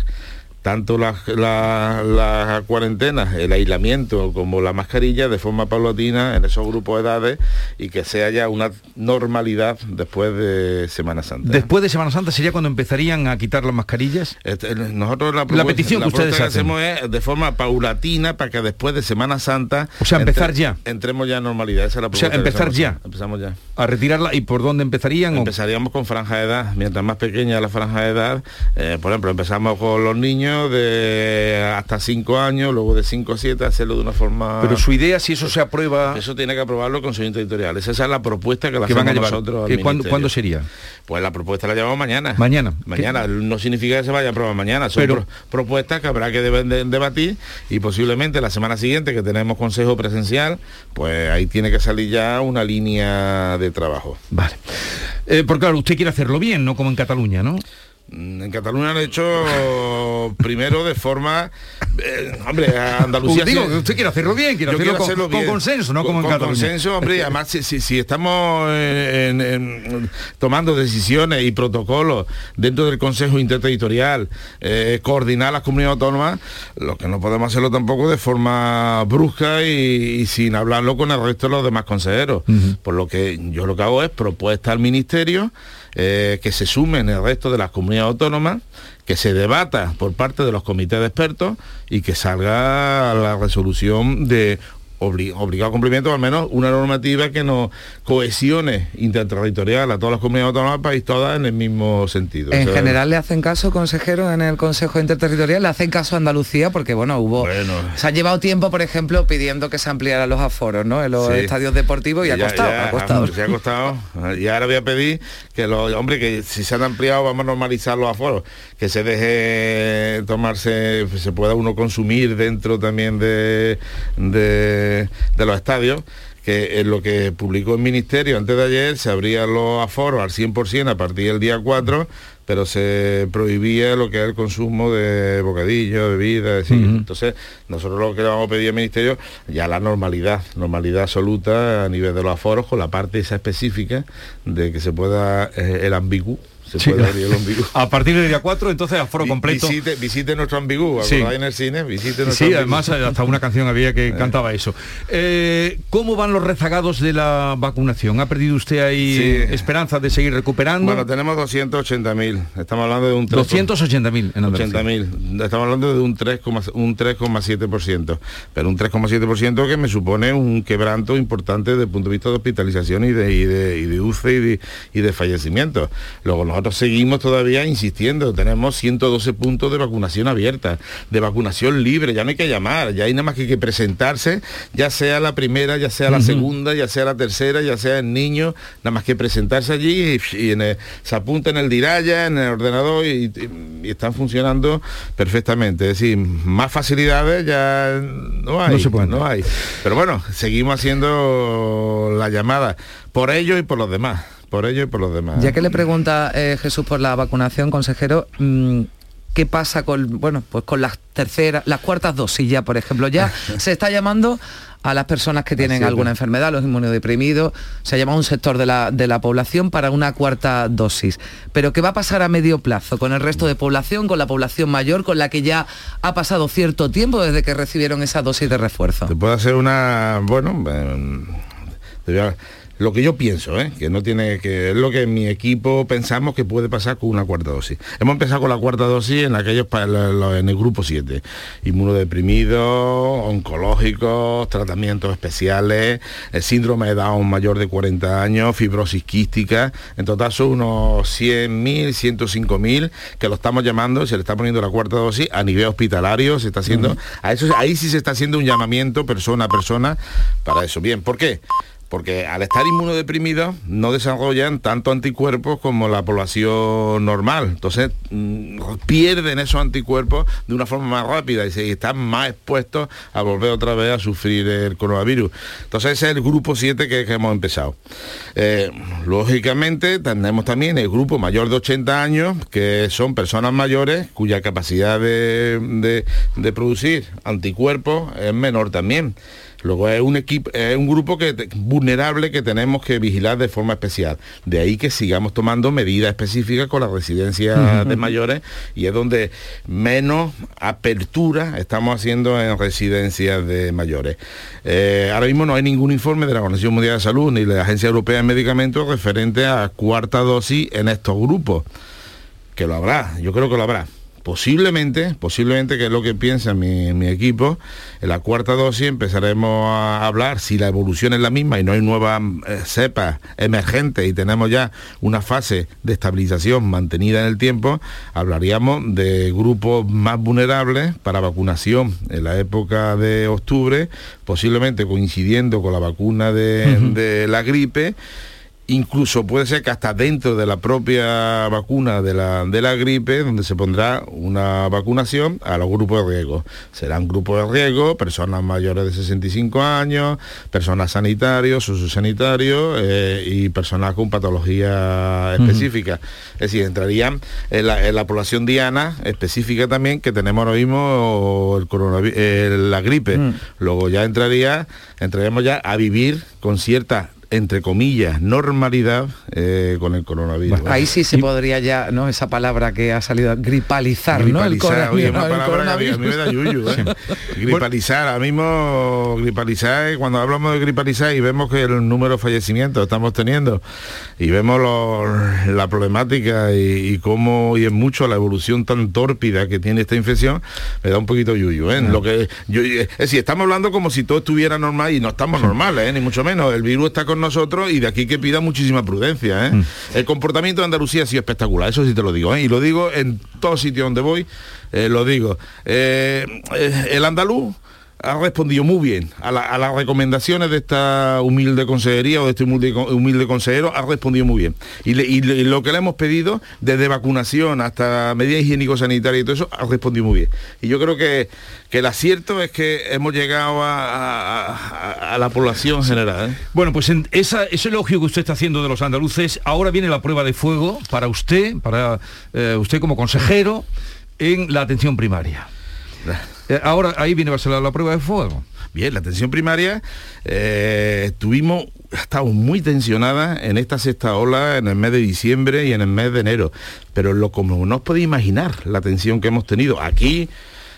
O: tanto las la, cuarentenas, el aislamiento como la mascarilla de forma paulatina en esos grupos de edades y que sea ya una normalidad después de Semana Santa.
B: Después de Semana Santa sería cuando empezarían a quitar las mascarillas.
O: Este, nosotros la,
B: petición que ustedes
O: hacemos es de forma paulatina para que después de Semana Santa
B: o sea empezar ya.
O: entremos ya a normalidad. Esa es la
B: o sea empezar ya.
O: empezamos ya.
B: A retirarla. Y por dónde empezarían
O: empezaríamos con franja de edad. Mientras más pequeña la franja de edad eh, por ejemplo empezamos con los niños de hasta 5 años, luego de 5 a 7, hacerlo de una forma...
B: Pero su idea, si eso se aprueba...
O: Eso tiene que aprobarlo el Consejo Territorial. Esa es la propuesta que la van a llevar. nosotros
B: ¿Cuándo, sería?
O: Pues la propuesta la llevamos mañana.
B: Mañana.
O: Mañana. No significa que se vaya a aprobar mañana. Son Pero... propuestas que habrá que debatir y posiblemente la semana siguiente que tenemos consejo presencial, pues ahí tiene que salir ya una línea de trabajo.
B: Vale. Eh, porque claro, usted quiere hacerlo bien, no como en Cataluña, ¿no?
O: En Cataluña han hecho primero de forma eh, hombre Andalucía
B: digo usted quiere hacerlo bien quiere hacerlo, con, consenso no como en Cataluña.
O: consenso hombre además si, estamos tomando decisiones y protocolos dentro del Consejo Interterritorial eh, coordinar las comunidades autónomas lo que no podemos hacerlo tampoco de forma brusca y, sin hablarlo con el resto de los demás consejeros. Por lo que yo lo que hago es propuesta al ministerio eh, que se sumen el resto de las comunidades autónomas, que se debata por parte de los comités de expertos y que salga la resolución de obligado cumplimiento, al menos una normativa que nos cohesione interterritorial a todas las comunidades autónomas del país, todas en el mismo sentido.
N: En general le hacen caso, consejero, en el Consejo Interterritorial, le hacen caso a Andalucía, porque bueno, hubo. Se ha llevado tiempo, por ejemplo, pidiendo que se ampliaran los aforos, ¿no? En los estadios deportivos y ha costado, ha costado.
O: Se ha costado. y ahora voy a pedir que los, hombre, que si se han ampliado, vamos a normalizar los aforos, que se deje tomarse, se pueda uno consumir dentro también de de, los estadios, que en lo que publicó el Ministerio antes de ayer se abrían los aforos al 100% a partir del día 4, pero se prohibía lo que es el consumo de bocadillos, bebidas, entonces nosotros lo que vamos a pedir al Ministerio ya la normalidad, normalidad absoluta a nivel de los aforos con la parte esa específica de que se pueda eh, el ambiguo
B: A partir del día 4, entonces aforo completo.
O: Visite, nuestro ambigú, sí. en el cine, visite nuestro
B: Sí, además hasta una canción había que eh. cantaba eso. Eh, ¿Cómo van los rezagados de la vacunación? ¿Ha perdido usted ahí esperanza de seguir recuperando?
O: Bueno, tenemos 280.000. Estamos hablando de un
B: 280.000 en
O: 80.000. Estamos hablando de un 3,7%. Pero un 3,7% que me supone un quebranto importante desde el punto de vista de hospitalización y de, y de, y de UCE y de, y de fallecimiento. Luego nosotros seguimos todavía insistiendo, tenemos 112 puntos de vacunación abierta, de vacunación libre, ya no hay que llamar, ya hay nada más que, que presentarse, ya sea la primera, ya sea la segunda, ya sea la tercera, ya sea el niño, nada más que presentarse allí y, se apunta en el diraya, en el ordenador y, están funcionando perfectamente. Es decir, más facilidades ya no hay. No, no hay. Pero bueno, seguimos haciendo la llamada por ellos y por los demás por ello y por los demás.
N: Ya que le pregunta eh, Jesús por la vacunación, consejero, mm, qué pasa con, bueno, pues con las terceras, las cuartas dosis ya, por ejemplo. Ya se está llamando a las personas que tienen alguna enfermedad, los inmunodeprimidos, se ha llamado un sector de la, de la población para una cuarta dosis. Pero ¿qué va a pasar a medio plazo con el resto de población, con la población mayor, con la que ya ha pasado cierto tiempo desde que recibieron esa dosis de refuerzo?
O: Te puedo hacer una, bueno, eh, lo que yo pienso, ¿eh? que no tiene que es lo que mi equipo pensamos que puede pasar con una cuarta dosis. Hemos empezado con la cuarta dosis en aquellos en el grupo 7, inmunodeprimidos, oncológicos, tratamientos especiales, el síndrome de Down mayor de 40 años, fibrosis quística, en total son unos 100.000, 105.000 que lo estamos llamando, se le está poniendo la cuarta dosis a nivel hospitalario, se está haciendo, a eso ahí sí se está haciendo un llamamiento persona a persona para eso. Bien, ¿por qué? Porque al estar inmunodeprimidos no desarrollan tanto anticuerpos como la población normal. Entonces mm, pierden esos anticuerpos de una forma más rápida y están más expuestos a volver otra vez a sufrir el coronavirus. Entonces ese es el grupo 7 que, hemos empezado. Eh, lógicamente tenemos también el grupo mayor de 80 años, que son personas mayores cuya capacidad de producir anticuerpos es menor también. Luego es un equipo, es un grupo que, vulnerable que tenemos que vigilar de forma especial. De ahí que sigamos tomando medidas específicas con la residencia de mayores y es donde menos apertura estamos haciendo en residencias de mayores. Eh, ahora mismo no hay ningún informe de la Organización Mundial de Salud ni de la Agencia Europea de Medicamentos referente a cuarta dosis en estos grupos. Que lo habrá, yo creo que lo habrá posiblemente, posiblemente que es lo que piensa mi, equipo, en la cuarta dosis empezaremos a hablar, si la evolución es la misma y no hay nuevas eh, cepas emergentes y tenemos ya una fase de estabilización mantenida en el tiempo, hablaríamos de grupos más vulnerables para vacunación en la época de octubre, posiblemente coincidiendo con la vacuna de la gripe incluso puede ser que hasta dentro de la propia vacuna de la, de la gripe, donde se pondrá una vacunación a los grupos de riesgo. Serán grupos de riesgo, personas mayores de 65 años, personas sanitarios, sociosanitarios eh, y personas con patología específica. Es decir, entrarían en la, población diana específica también que tenemos ahora mismo el coronavirus, la gripe. Mm. Luego ya entraría, entraríamos ya a vivir con cierta entre comillas, normalidad eh, con el coronavirus.
N: ahí sí se podría ya, ¿no? Esa palabra que ha salido, gripalizar, ¿no? El
O: coronavirus. gripalizar, ahora mismo gripalizar, cuando hablamos de gripalizar y vemos que el número de fallecimientos estamos teniendo y vemos la problemática y, cómo, y es mucho la evolución tan tórpida que tiene esta infección, me da un poquito yuyu, ¿eh? Lo que, yo, es decir, estamos hablando como si todo estuviera normal y no estamos normales, ¿eh? ni mucho menos. El virus está con nosotros y de aquí que pida muchísima prudencia. ¿eh? Mm. El comportamiento de Andalucía ha sido espectacular, eso sí te lo digo, ¿eh? y lo digo en todo sitio donde voy, eh, lo digo. el andaluz ha respondido muy bien a, las recomendaciones de esta humilde consejería o de este humilde, consejero, ha respondido muy bien. Y, lo que le hemos pedido, desde vacunación hasta medidas higiénico-sanitarias y todo eso, ha respondido muy bien. Y yo creo que, el acierto es que hemos llegado a, la población general. ¿eh?
B: Bueno, pues en esa, ese elogio que usted está haciendo de los andaluces, ahora viene la prueba de fuego para usted, para eh, usted como consejero, en la atención primaria. Eh, ahora ahí viene a ser la prueba de fuego.
O: Bien, la atención primaria eh, estuvimos, estamos muy tensionada en esta sexta ola en el mes de diciembre y en el mes de enero. Pero lo como no os podéis imaginar la tensión que hemos tenido aquí,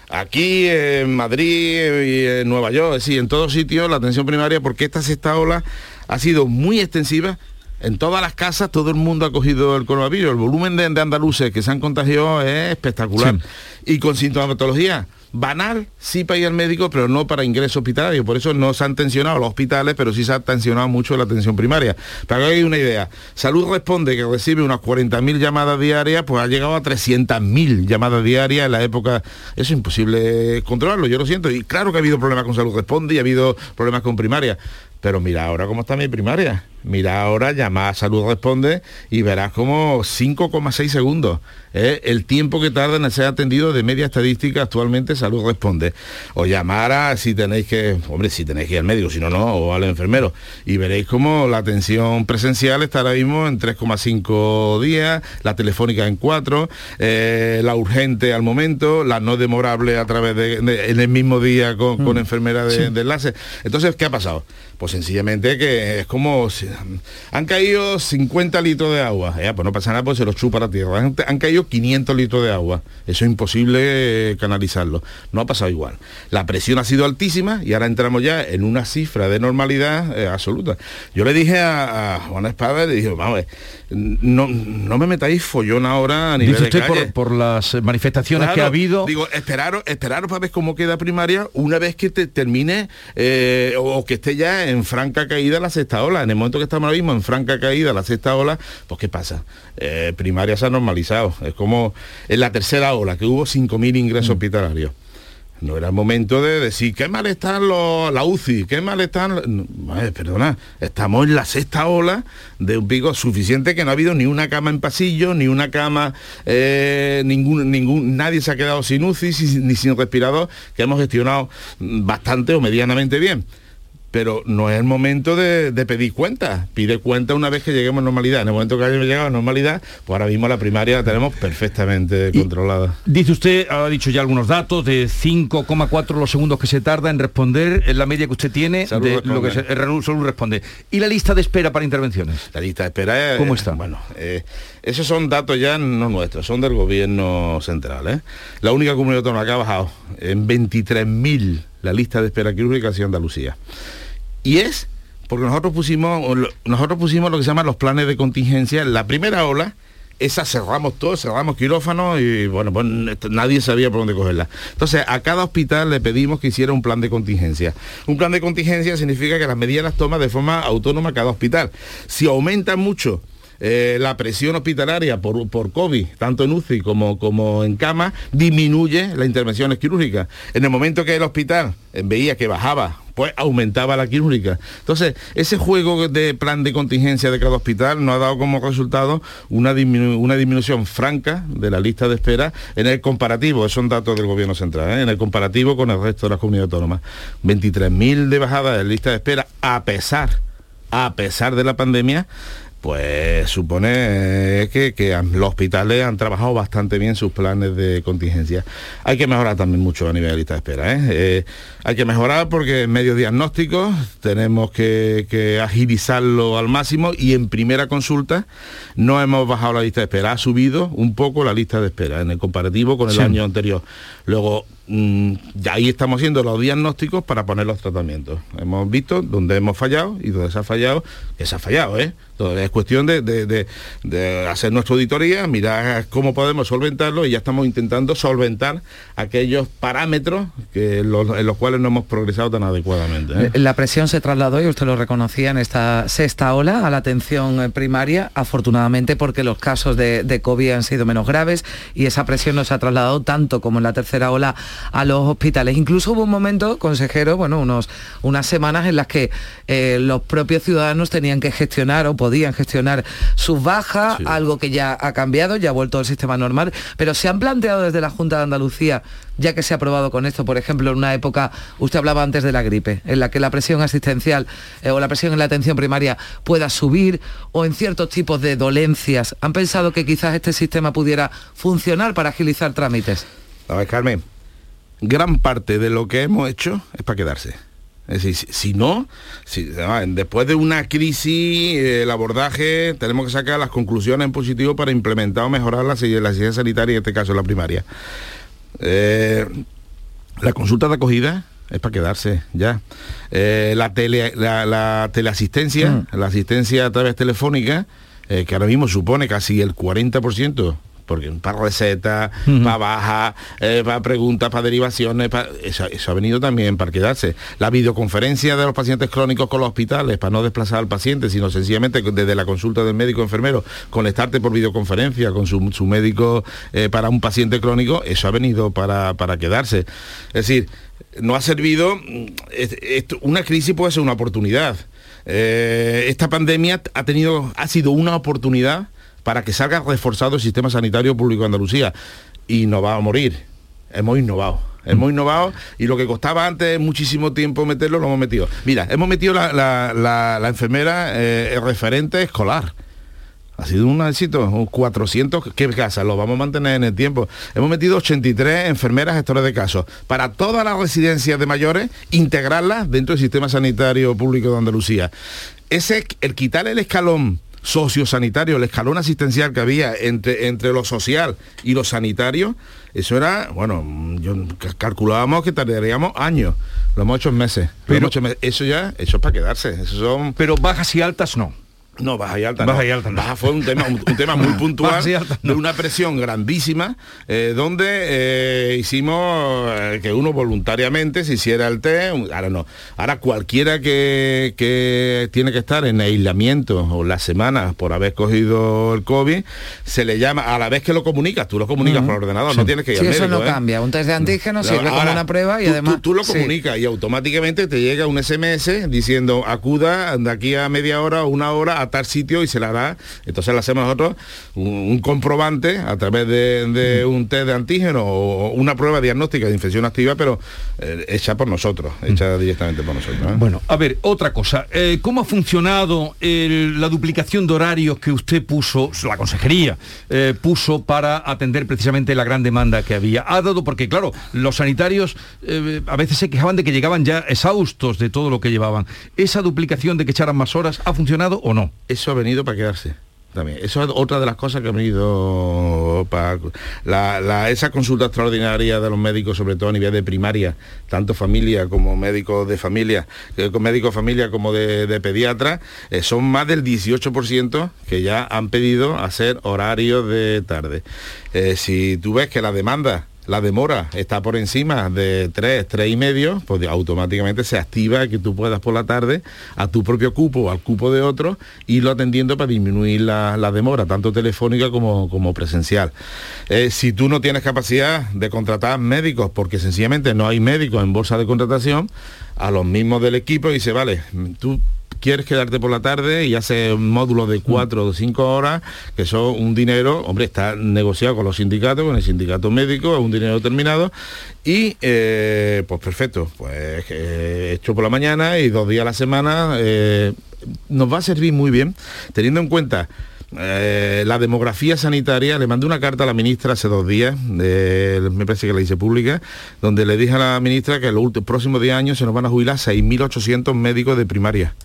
O: aquí en Madrid y en Nueva York, sí, en todos sitios la atención primaria, porque esta sexta ola ha sido muy extensiva en todas las casas todo el mundo ha cogido el coronavirus. El volumen de, andaluces que se han contagiado es espectacular. Y con sintomatología banal, sí para ir al médico, pero no para ingreso hospitalario. Por eso no se han tensionado los hospitales, pero sí se ha tensionado mucho la atención primaria. Para que hay una idea, Salud responde que recibe unas 40.000 llamadas diarias, pues ha llegado a 300.000 llamadas diarias en la época. Es imposible controlarlo, yo lo siento. Y claro que ha habido problemas con Salud responde y ha habido problemas con primaria. Pero mira ahora cómo está mi primaria. Mira ahora, llama a Salud Responde y verás como 5,6 segundos. ¿eh? El tiempo que tarda en ser atendido de media estadística actualmente Salud Responde. O llamar a si tenéis que, hombre, si tenéis que ir al médico, si no, no, o al enfermero. Y veréis como la atención presencial está ahora mismo en 3,5 días, la telefónica en 4, eh, la urgente al momento, la no demorable a través de, en el mismo día con, con enfermera de, de enlace. Entonces, ¿qué ha pasado? Pues sencillamente que es como si han caído 50 litros de agua, ya, pues no pasa nada, pues se los chupa la tierra. Han, caído 500 litros de agua, eso es imposible eh, canalizarlo. No ha pasado igual. La presión ha sido altísima y ahora entramos ya en una cifra de normalidad eh, absoluta. Yo le dije a, a Juan Espada, le dije, vamos, a ver, no, no me metáis follón ahora a nivel
B: Dice usted por,
O: calle.
B: por las manifestaciones que ha habido.
O: Digo, esperaros, esperaros para ver cómo queda primaria una vez que te termine eh, o que esté ya en franca caída la sexta ola. En el momento que estamos ahora mismo en franca caída la sexta ola, pues ¿qué pasa? Eh, primaria se ha normalizado. Es como en la tercera ola, que hubo 5.000 ingresos hospitalarios. No era momento de decir qué mal están los, la UCI, qué mal están. Eh, perdona, estamos en la sexta ola de un pico suficiente que no ha habido ni una cama en pasillo, ni una cama, eh, ningún, ningún, nadie se ha quedado sin UCI ni sin respirador, que hemos gestionado mm, bastante o medianamente bien. Pero no es el momento de, de pedir cuentas. Pide cuenta una vez que lleguemos a normalidad. En el momento que hayamos llegado a normalidad, pues ahora mismo la primaria la tenemos perfectamente controlada.
B: Dice usted, ha dicho ya algunos datos, de 5,4 los segundos que se tarda en responder, es la media que usted tiene
O: Salud
B: de
O: responde.
B: lo que se, eh, Salud- Salud responde. ¿Y la lista de espera para intervenciones?
O: La lista de espera es...
B: ¿Cómo está?
O: Bueno, eh, esos son datos ya no nuestros, son del gobierno central. ¿eh? La única comunidad autónoma que ha bajado en 23.000 la lista de espera quirúrgica ha sido Andalucía. Y es porque nosotros pusimos, nosotros pusimos lo que se llama los planes de contingencia. En la primera ola, esa cerramos todo, cerramos quirófanos y bueno, pues esto- nadie sabía por dónde cogerla. Entonces, a cada hospital le pedimos que hiciera un plan de contingencia. Un plan de contingencia significa que las medidas las toma de forma autónoma cada hospital. Si aumenta mucho eh, la presión hospitalaria por, por COVID, tanto en UCI como, como en cama, disminuye las intervenciones quirúrgicas. En el momento que el hospital veía que bajaba, pues aumentaba la quirúrgica. Entonces, ese juego de plan de contingencia de cada hospital nos ha dado como resultado una disminución franca de la lista de espera en el comparativo, son datos del gobierno central, ¿eh? en el comparativo con el resto de las comunidades autónomas. 23.000 de bajada de lista de espera a pesar, a pesar de la pandemia, pues supone que, los hospitales han trabajado bastante bien sus planes de contingencia. Hay que mejorar también mucho a nivel de lista de espera. ¿eh? Eh, hay que mejorar porque en medios diagnósticos tenemos que, que agilizarlo al máximo y en primera consulta no hemos bajado la lista de espera, ha subido un poco la lista de espera en el comparativo con el
B: Sí.
O: año anterior. Luego, mm, ya ahí estamos haciendo los diagnósticos para poner los tratamientos. Hemos visto dónde hemos fallado y dónde se ha fallado, que se ha fallado, ¿eh? Entonces, es cuestión de, de- de- hacer nuestra auditoría, mirar cómo podemos solventarlo y ya estamos intentando solventar aquellos parámetros que en los cuales no hemos progresado tan adecuadamente. ¿eh?
N: La presión se trasladó, y usted lo reconocía, en esta sexta ola a la atención eh, primaria, afortunadamente porque los casos de, de COVID han sido menos graves y esa presión no se ha trasladado tanto como en la tercera ola a los hospitales. Incluso hubo un momento, consejero, bueno, unos, unas semanas en las que eh, los propios ciudadanos tenían que gestionar o podían gestionar sus bajas, algo que ya ha cambiado, ya ha vuelto al sistema normal, pero se han planteado desde la Junta de Andalucía, ya que se ha aprobado con esto, por ejemplo, en una época, usted hablaba antes de la gripe, en la que la presión asistencial eh, o la presión en la atención primaria pueda subir o en ciertos tipos de dolencias. ¿Han pensado que quizás este sistema pudiera funcionar para agilizar trámites?
O: A ver, Carmen, gran parte de lo que hemos hecho es para quedarse. Es decir, si, si no, si- ah, después de una crisis, eh, el abordaje, tenemos que sacar las conclusiones en positivo para implementar o mejorar la, la asistencia sanitaria, en este caso la primaria. Eh, la consulta de acogida es para quedarse ya. Eh, la, tele, la, la teleasistencia, la asistencia a través telefónica, eh, que ahora mismo supone casi el 40%, porque para recetas, para bajas, eh, para preguntas, para derivaciones, eso, eso ha venido también para quedarse. La videoconferencia de los pacientes crónicos con los hospitales, para no desplazar al paciente, sino sencillamente desde la consulta del médico enfermero, conectarte por videoconferencia con su, su médico eh, para un paciente crónico, eso ha venido para, para quedarse. Es decir, no ha servido, mm, una crisis puede ser una oportunidad. Eh, esta pandemia ha tenido, ha sido una oportunidad para que salga reforzado el sistema sanitario público de Andalucía y no va a morir. Hemos innovado. Hemos innovado y lo que costaba antes muchísimo tiempo meterlo, lo hemos metido. Mira, hemos metido la, la- enfermera eh, el referente escolar. Ha sido un éxito, un 400, ¿qué casa? Lo vamos a mantener en el tiempo. Hemos metido 83 enfermeras gestores de casos para todas las residencias de mayores, integrarlas dentro del sistema sanitario público de Andalucía. Ese, el quitar el escalón sociosanitario, el escalón asistencial que había entre, entre lo social y lo sanitario, eso era, bueno, yo calculábamos que tardaríamos años. Lo hemos hecho meses. Lo hemos hecho en meses. Eso ya, eso es para quedarse. Eso son...
B: Pero bajas y altas no.
O: No, baja y alta.
B: Baja
O: no.
B: y alta no.
O: Baja fue un tema, un, un tema muy puntual
B: y altas
O: de una presión grandísima, eh, donde eh, hicimos eh, que uno voluntariamente se hiciera el test. un- Ahora no. Ahora cualquiera que, que tiene que estar en aislamiento o las semanas por haber cogido el COVID, se le llama, a la vez que lo comunicas, tú lo comunicas por ordenador, no tienes que ir
N: Sí,
O: al
N: eso
O: médico,
N: no
O: ¿eh?
N: cambia. Un test de antígeno sirve como
O: Ahora,
N: una prueba y
O: tú-
N: además...
O: Tú, tú lo
N: sí.
O: comunicas y automáticamente te llega un SMS diciendo acuda de aquí a media hora o una hora a tal sitio y se la da. Entonces le hacemos nosotros un, un comprobante a través de, de un test de antígeno o una prueba diagnóstica de infección activa, pero eh, hecha por nosotros, hecha directamente por nosotros. ¿eh?
B: Bueno, a ver, otra cosa. Eh, ¿Cómo ha funcionado el- la duplicación de horarios que usted puso, la consejería, eh, puso para atender precisamente la gran demanda que había? Ha dado, porque claro, los sanitarios a veces se quejaban de que llegaban ya exhaustos de todo lo que llevaban. ¿Esa duplicación de que echaran más horas ha funcionado o no?
O: Eso ha venido para quedarse. También. Eso es otra de las cosas que ha venido para la, esa consulta extraordinaria de los médicos, sobre todo a nivel de primaria, tanto familia como médicos de familia, eh, médicos familia como de, de pediatra, eh, son más del 18% que ya han pedido hacer horarios de tarde. Eh, si tú ves que la demanda la demora está por encima de 3, 3 y medio, pues automáticamente se activa que tú puedas por la tarde a tu propio cupo al cupo de otro irlo atendiendo para disminuir la, la demora, tanto telefónica como, como presencial. Eh, si tú no tienes capacidad de contratar médicos porque sencillamente no hay médicos en bolsa de contratación, a los mismos del equipo dice, vale, tú quieres quedarte por la tarde y hace un módulo de cuatro o cinco horas, que son un dinero, hombre, está negociado con los sindicatos, con el sindicato médico, es un dinero determinado, y eh, pues perfecto, pues eh, hecho por la mañana y dos días a la semana, eh, nos va a servir muy bien, teniendo en cuenta eh, la demografía sanitaria, le mandé una carta a la ministra hace dos días, me parece que la hice pública, donde le dije a la ministra que en los próximos 10 años se nos van a jubilar 6.800 médicos de primaria.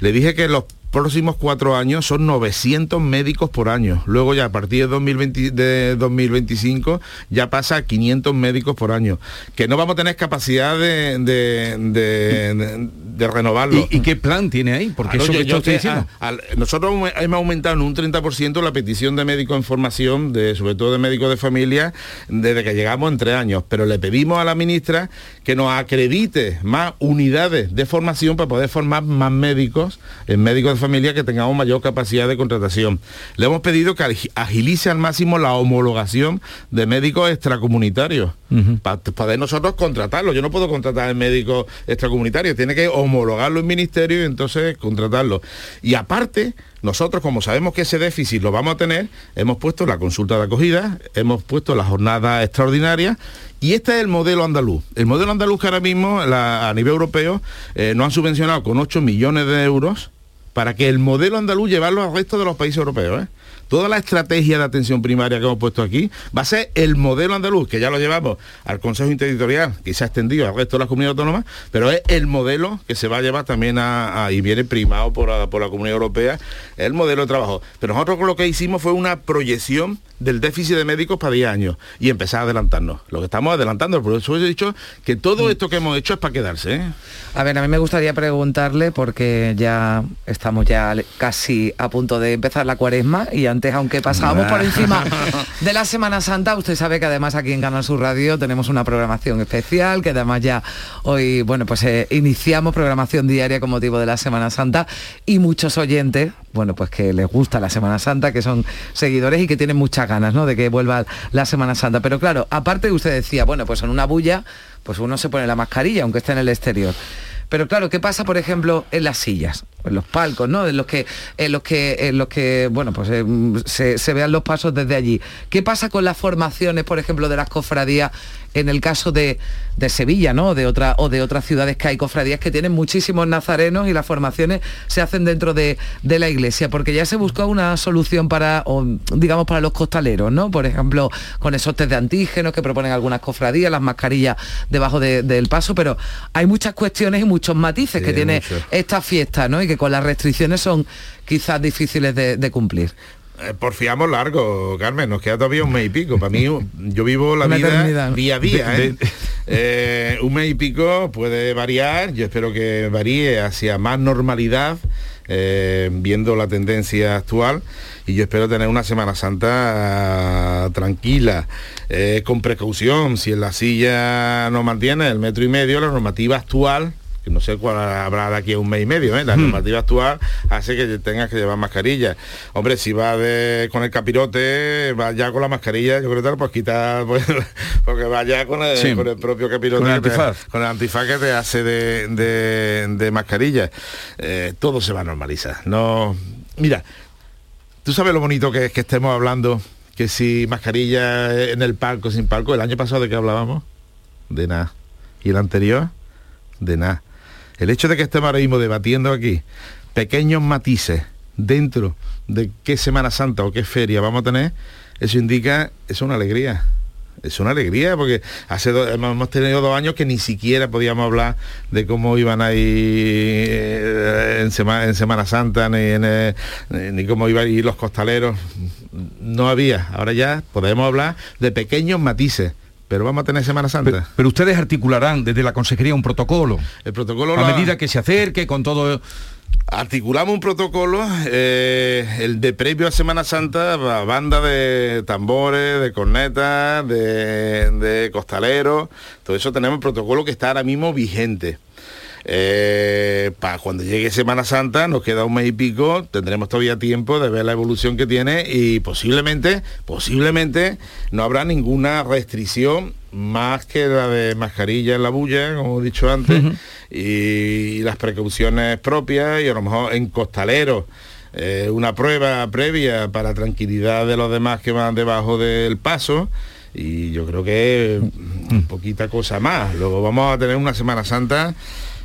O: Le dije que los próximos cuatro años son 900 médicos por año. Luego ya a partir de, 2020 de 2025 ya pasa a 500 médicos por año. Que no vamos a tener capacidad de, de- de- de- de renovarlo.
B: ¿Y, y qué plan tiene ahí? Porque
O: Claro,
B: eso
O: yo-
B: que
O: yo
B: está usted
O: que,
B: diciendo.
O: a- al- nosotros hemos- hemos aumentado en un 30% la petición de médicos en formación, de, sobre todo de médicos de familia, desde que llegamos en tres años. Pero le pedimos a la ministra que nos acredite más unidades de formación para poder formar más médicos, en médicos de familia que tengamos mayor capacidad de contratación. Le hemos pedido que agi- agilice al máximo la homologación de médicos extracomunitarios para poder nosotros contratarlo. Yo no puedo contratar al médico extracomunitario, tiene que homologarlo en ministerio y entonces contratarlo. Y aparte, nosotros como sabemos que ese déficit lo vamos a tener, hemos puesto la consulta de acogida, hemos puesto la jornada extraordinaria y este es el modelo andaluz. El modelo andaluz que ahora mismo la- a nivel europeo eh, nos han subvencionado con 8 millones de euros para que el modelo andaluz llevarlo al resto de los países europeos. ¿eh? Toda la estrategia de atención primaria que hemos puesto aquí va a ser el modelo andaluz, que ya lo llevamos al Consejo Interterritorial, que se ha extendido al resto de las comunidades autónomas, pero es el modelo que se va a llevar también a, y viene primado por la, por la Comunidad Europea, el modelo de trabajo. Pero nosotros lo que hicimos fue una proyección del déficit de médicos para 10 años y empezar a adelantarnos. Lo que estamos adelantando, por eso he dicho que todo esto que hemos hecho es para quedarse. ¿eh?
N: A ver, a mí me gustaría preguntarle, porque ya estamos ya casi a punto de empezar la cuaresma y antes, aunque pasábamos por encima de la Semana Santa, usted sabe que además aquí en Canal Sur Radio tenemos una programación especial, que además ya hoy, bueno, pues eh, iniciamos programación diaria con motivo de la Semana Santa y muchos oyentes, bueno, pues que les gusta la Semana Santa, que son seguidores y que tienen muchas ganas, ¿no? De que vuelva la Semana Santa. Pero claro, aparte usted decía, bueno, pues en una bulla, pues uno se pone la mascarilla, aunque esté en el exterior. Pero claro, ¿qué pasa, por ejemplo, en las sillas? En los palcos, ¿no? En los que, en los que, en los que bueno, pues eh, se, se vean los pasos desde allí. ¿Qué pasa con las formaciones, por ejemplo, de las cofradías en el caso de, de Sevilla, ¿no? De otra, o de otras ciudades que hay cofradías que tienen muchísimos nazarenos y las formaciones se hacen dentro de, de la iglesia, porque ya se buscó una solución para, o, digamos, para los costaleros, ¿no? Por ejemplo, con esos test de antígenos que proponen algunas cofradías, las mascarillas debajo de- del paso, pero hay muchas cuestiones y muchos matices que tiene
O: mucho.
N: esta fiesta, ¿no? Y que con las restricciones son quizás difíciles de, de cumplir.
O: Eh, porfiamos largo, Carmen, nos queda todavía un mes y pico. Para mí, yo vivo la vida
N: eternidad.
O: día a día. ¿eh? Eh, un mes y pico puede variar, yo espero que varíe hacia más normalidad, viendo la tendencia actual. Y yo espero tener una Semana Santa tranquila, con precaución. Si en la silla no mantiene el metro y medio, la normativa actual que no sé cuál habrá de aquí a un mes y medio, ¿eh? la normativa actual hace que tengas que llevar mascarilla. Hombre, si va de, con el capirote, va ya con la mascarilla, yo creo que te la puedes quitar, pues, porque va ya con el,
B: Sí.
O: con el propio capirote,
B: Con el
O: te-
B: antifaz.
O: con el antifaz que te hace de, de- de mascarilla. Eh, todo se va a normalizar. No, mira, tú sabes lo bonito que es que estemos hablando, que si mascarilla en el palco, sin palco, el año pasado de qué hablábamos, de nada. Y el anterior, de nada. El hecho de que estemos ahora mismo debatiendo aquí pequeños matices dentro de qué Semana Santa o qué feria vamos a tener, eso indica, es una alegría. Es una alegría porque hace hemos tenido dos años que ni siquiera podíamos hablar de cómo iban a ir eh, en, en Semana Santa ni, eh, ni cómo iban a ir los costaleros. No había. Ahora ya podemos hablar de pequeños matices. Pero vamos a tener Semana Santa.
B: Pero ustedes articularán desde la consejería un protocolo.
O: El protocolo
B: a medida que se acerque con todo
O: Articulamos un protocolo, eh, el de previo a Semana Santa, ba- banda de tambores, de cornetas, de, de costaleros, todo eso tenemos protocolo que está ahora mismo vigente. Para cuando llegue Semana Santa, nos queda un mes y pico, tendremos todavía tiempo de ver la evolución que tiene y posiblemente, posiblemente no habrá ninguna restricción más que la de mascarilla en la bulla, como he dicho antes, y las precauciones propias y a lo mejor en costaleros. Eh, una prueba previa para tranquilidad de los demás que van debajo del paso y yo creo que mm, poquita cosa más. Luego vamos a tener una Semana Santa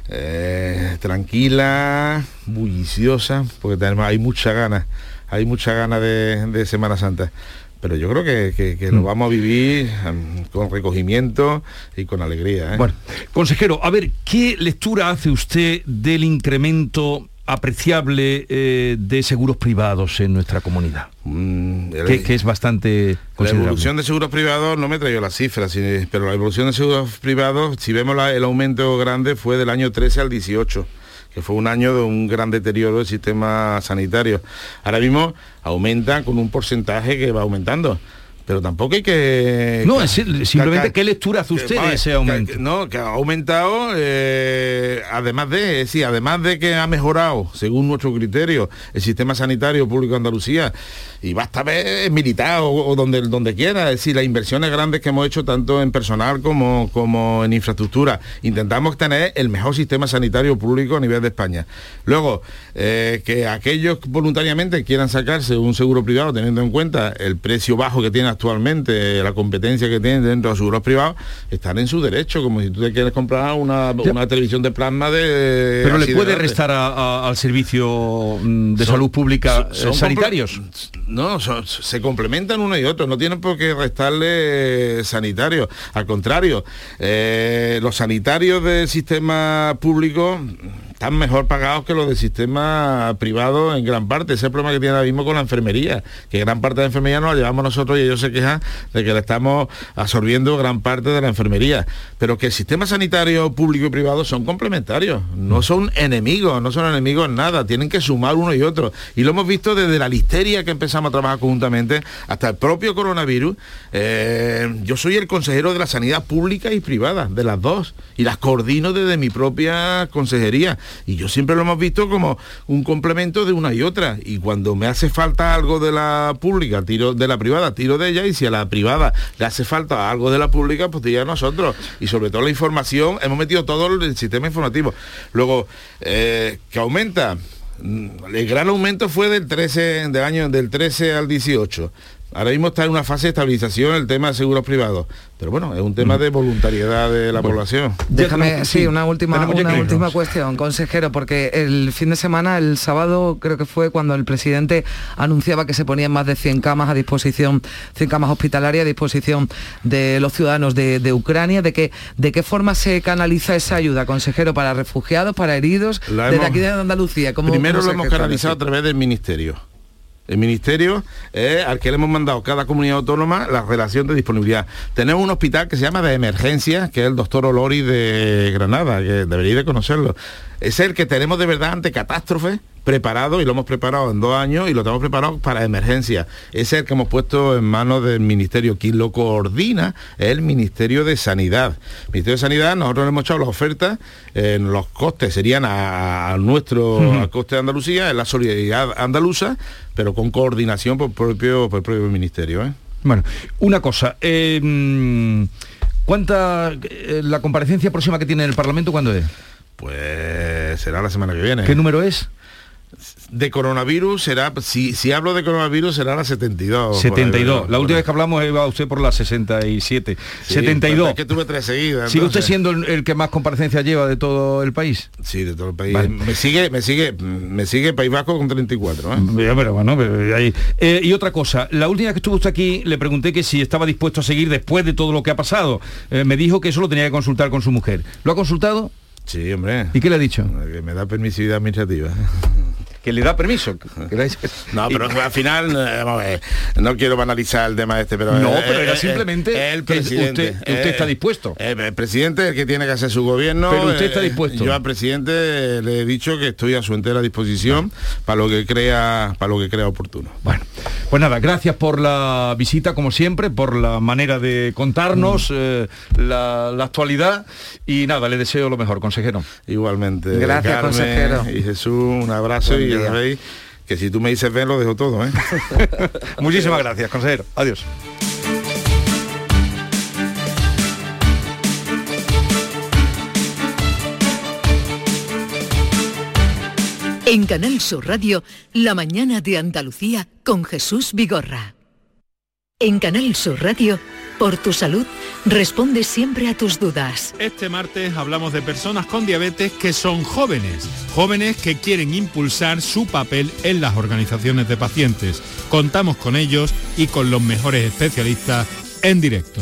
O: eh, tranquila, bulliciosa, porque tenemos, hay mucha ganas, hay mucha ganas de, de Semana Santa. Pero yo creo que, que- que lo vamos a vivir mm, con recogimiento y con alegría. ¿eh?
B: Bueno, consejero, a ver, ¿qué lectura hace usted del incremento apreciable eh, de seguros privados en nuestra comunidad? que, que es bastante
O: La
B: considerable.
O: evolución de seguros privados, no me he traído las cifras, pero la evolución de seguros privados, si vemos la- el aumento grande, fue del año 13 al 18 que fue un año de un gran deterioro del sistema sanitario. Ahora mismo aumenta con un porcentaje que va aumentando. Pero tampoco hay que...
B: No, es- simplemente, ¿qué lectura hace
O: que-
B: usted de ese aumento?
O: que- no, que ha aumentado, eh, además de, sí, además de que ha mejorado, según nuestro criterio, el sistema sanitario público de Andalucía, y basta ver militar o, o donde, donde quiera, es decir, las inversiones grandes que hemos hecho tanto en personal como, como en infraestructura. Intentamos tener el mejor sistema sanitario público a nivel de España. Luego, eh, que aquellos que voluntariamente quieran sacarse un seguro privado teniendo en cuenta el precio bajo que tiene actualmente, la competencia que tienen dentro de los seguros privados, están en su derecho, como si tú te quieres comprar una, una televisión de plasma de...
B: Pero le
O: de
B: puede restar a- a- al servicio mm, de
O: Son-
B: salud pública
O: son-
B: eh,
O: son
B: sanitarios.
O: No, se complementan uno y otro, no tienen por qué restarle sanitario. Al contrario, eh, los sanitarios del sistema público están mejor pagados que los del sistema privado en gran parte. Ese es el problema que tiene ahora mismo con la enfermería, que gran parte de la enfermería nos la llevamos nosotros y ellos se quejan de que le estamos absorbiendo gran parte de la enfermería. Pero que el sistema sanitario público y privado son complementarios, no son enemigos, no son enemigos en nada, tienen que sumar uno y otro. Y lo hemos visto desde la listeria que empezamos a trabajar conjuntamente hasta el propio coronavirus. Eh, yo soy el consejero de la sanidad pública y privada, de las dos, y las coordino desde mi propia consejería. Y yo siempre lo hemos visto como un complemento de una y otra. Y cuando me hace falta algo de la pública, tiro de la privada, tiro de ella, y si a la privada le hace falta algo de la pública, pues tira a nosotros. Y sobre todo la información, hemos metido todo el sistema informativo. Luego, eh, que aumenta. Mm, El gran aumento fue del 13 del año del 13 al 18. Ahora mismo está en una fase de estabilización el tema de seguros privados. Pero bueno, es un tema de voluntariedad de la población.
N: Déjame, sí, una última, una última cuestión, consejero, porque el fin de semana, el sábado, creo que fue cuando el presidente anunciaba que se ponían más de 100 camas a disposición, 100 camas hospitalarias a disposición de los ciudadanos de, de Ucrania. ¿De qué, ¿De qué forma se canaliza esa ayuda, consejero, para refugiados, para heridos,
O: La
N: desde
O: hemos-
N: aquí de Andalucía? ¿Cómo-
O: Primero
N: cómo
O: lo hemos canalizado a través del ministerio. El ministerio es al que le hemos mandado cada comunidad autónoma la relación de disponibilidad. Tenemos un hospital que se llama de emergencia, que es el doctor Olori de Granada, que deberíais de conocerlo. Es el que tenemos de verdad ante catástrofes preparado y lo hemos preparado en dos años y lo tenemos preparado para emergencia. Es el que hemos puesto en manos del ministerio. Quien lo coordina es el Ministerio de Sanidad. Ministerio de Sanidad, nosotros le hemos echado las ofertas, en los costes serían a, a nuestro coste de Andalucía, es la solidaridad andaluza, pero con coordinación por propio, por el propio ministerio. ¿eh?
B: Bueno, una cosa. eh, mm, ¿Cuánta eh, la comparecencia próxima que tiene el Parlamento cuándo es?
O: Pues será la semana que viene.
B: ¿Qué número es?
O: De coronavirus será, si, si hablo de coronavirus será la 72. por ahí,
B: 72.
O: por
B: La
O: ahí.
B: última vez que hablamos iba usted por la 67.
O: Sí,
B: 72.
O: Es que tuve tres seguidas.
B: ¿Sigue usted siendo el, el que más comparecencias lleva de todo el país?
O: Sí, de todo el país.
B: Vale.
O: Me sigue, me sigue, me sigue País Vasco con 34. ¿eh?
B: Ya, pero bueno, pero ahí- Eh, y otra cosa, la última vez que estuvo usted aquí le pregunté que si estaba dispuesto a seguir después de todo lo que ha pasado. Eh, me dijo que eso lo tenía que consultar con su mujer. ¿Lo ha consultado?
O: Sí, hombre.
B: ¿Y qué le ha dicho?
O: Que me da permisividad administrativa.
B: Que le da permiso.
O: No, pero al final, eh, vamos a ver, no quiero banalizar el tema este, pero...
B: No,
O: eh,
B: pero era
O: eh,
B: simplemente
O: el presidente.
B: usted- está dispuesto.
O: el presidente es el que tiene que hacer su gobierno.
B: Pero usted está
O: eh,
B: dispuesto.
O: Yo al presidente le he dicho que estoy a su entera disposición para lo que crea, para lo que crea oportuno.
B: Bueno, pues nada, gracias por la visita, como siempre, por la manera de contarnos
O: Mm.
B: eh, la, la actualidad y nada, le deseo lo mejor, consejero.
O: Igualmente.
N: Gracias,
O: Carmen
N: consejero.
O: Y Jesús, un abrazo
B: Buen
O: y ya sabéis que si tú me dices ven, lo dejo todo, ¿eh?
B: Muchísimas gracias, consejero. Adiós.
A: En Canal Sur Radio, La mañana de Andalucía con Jesús Vigorra. En Canal Sur Radio, por tu salud, responde siempre a tus dudas.
P: Este martes hablamos de personas con diabetes que son jóvenes, jóvenes que quieren impulsar su papel en las organizaciones de pacientes. Contamos con ellos y con los mejores especialistas en directo.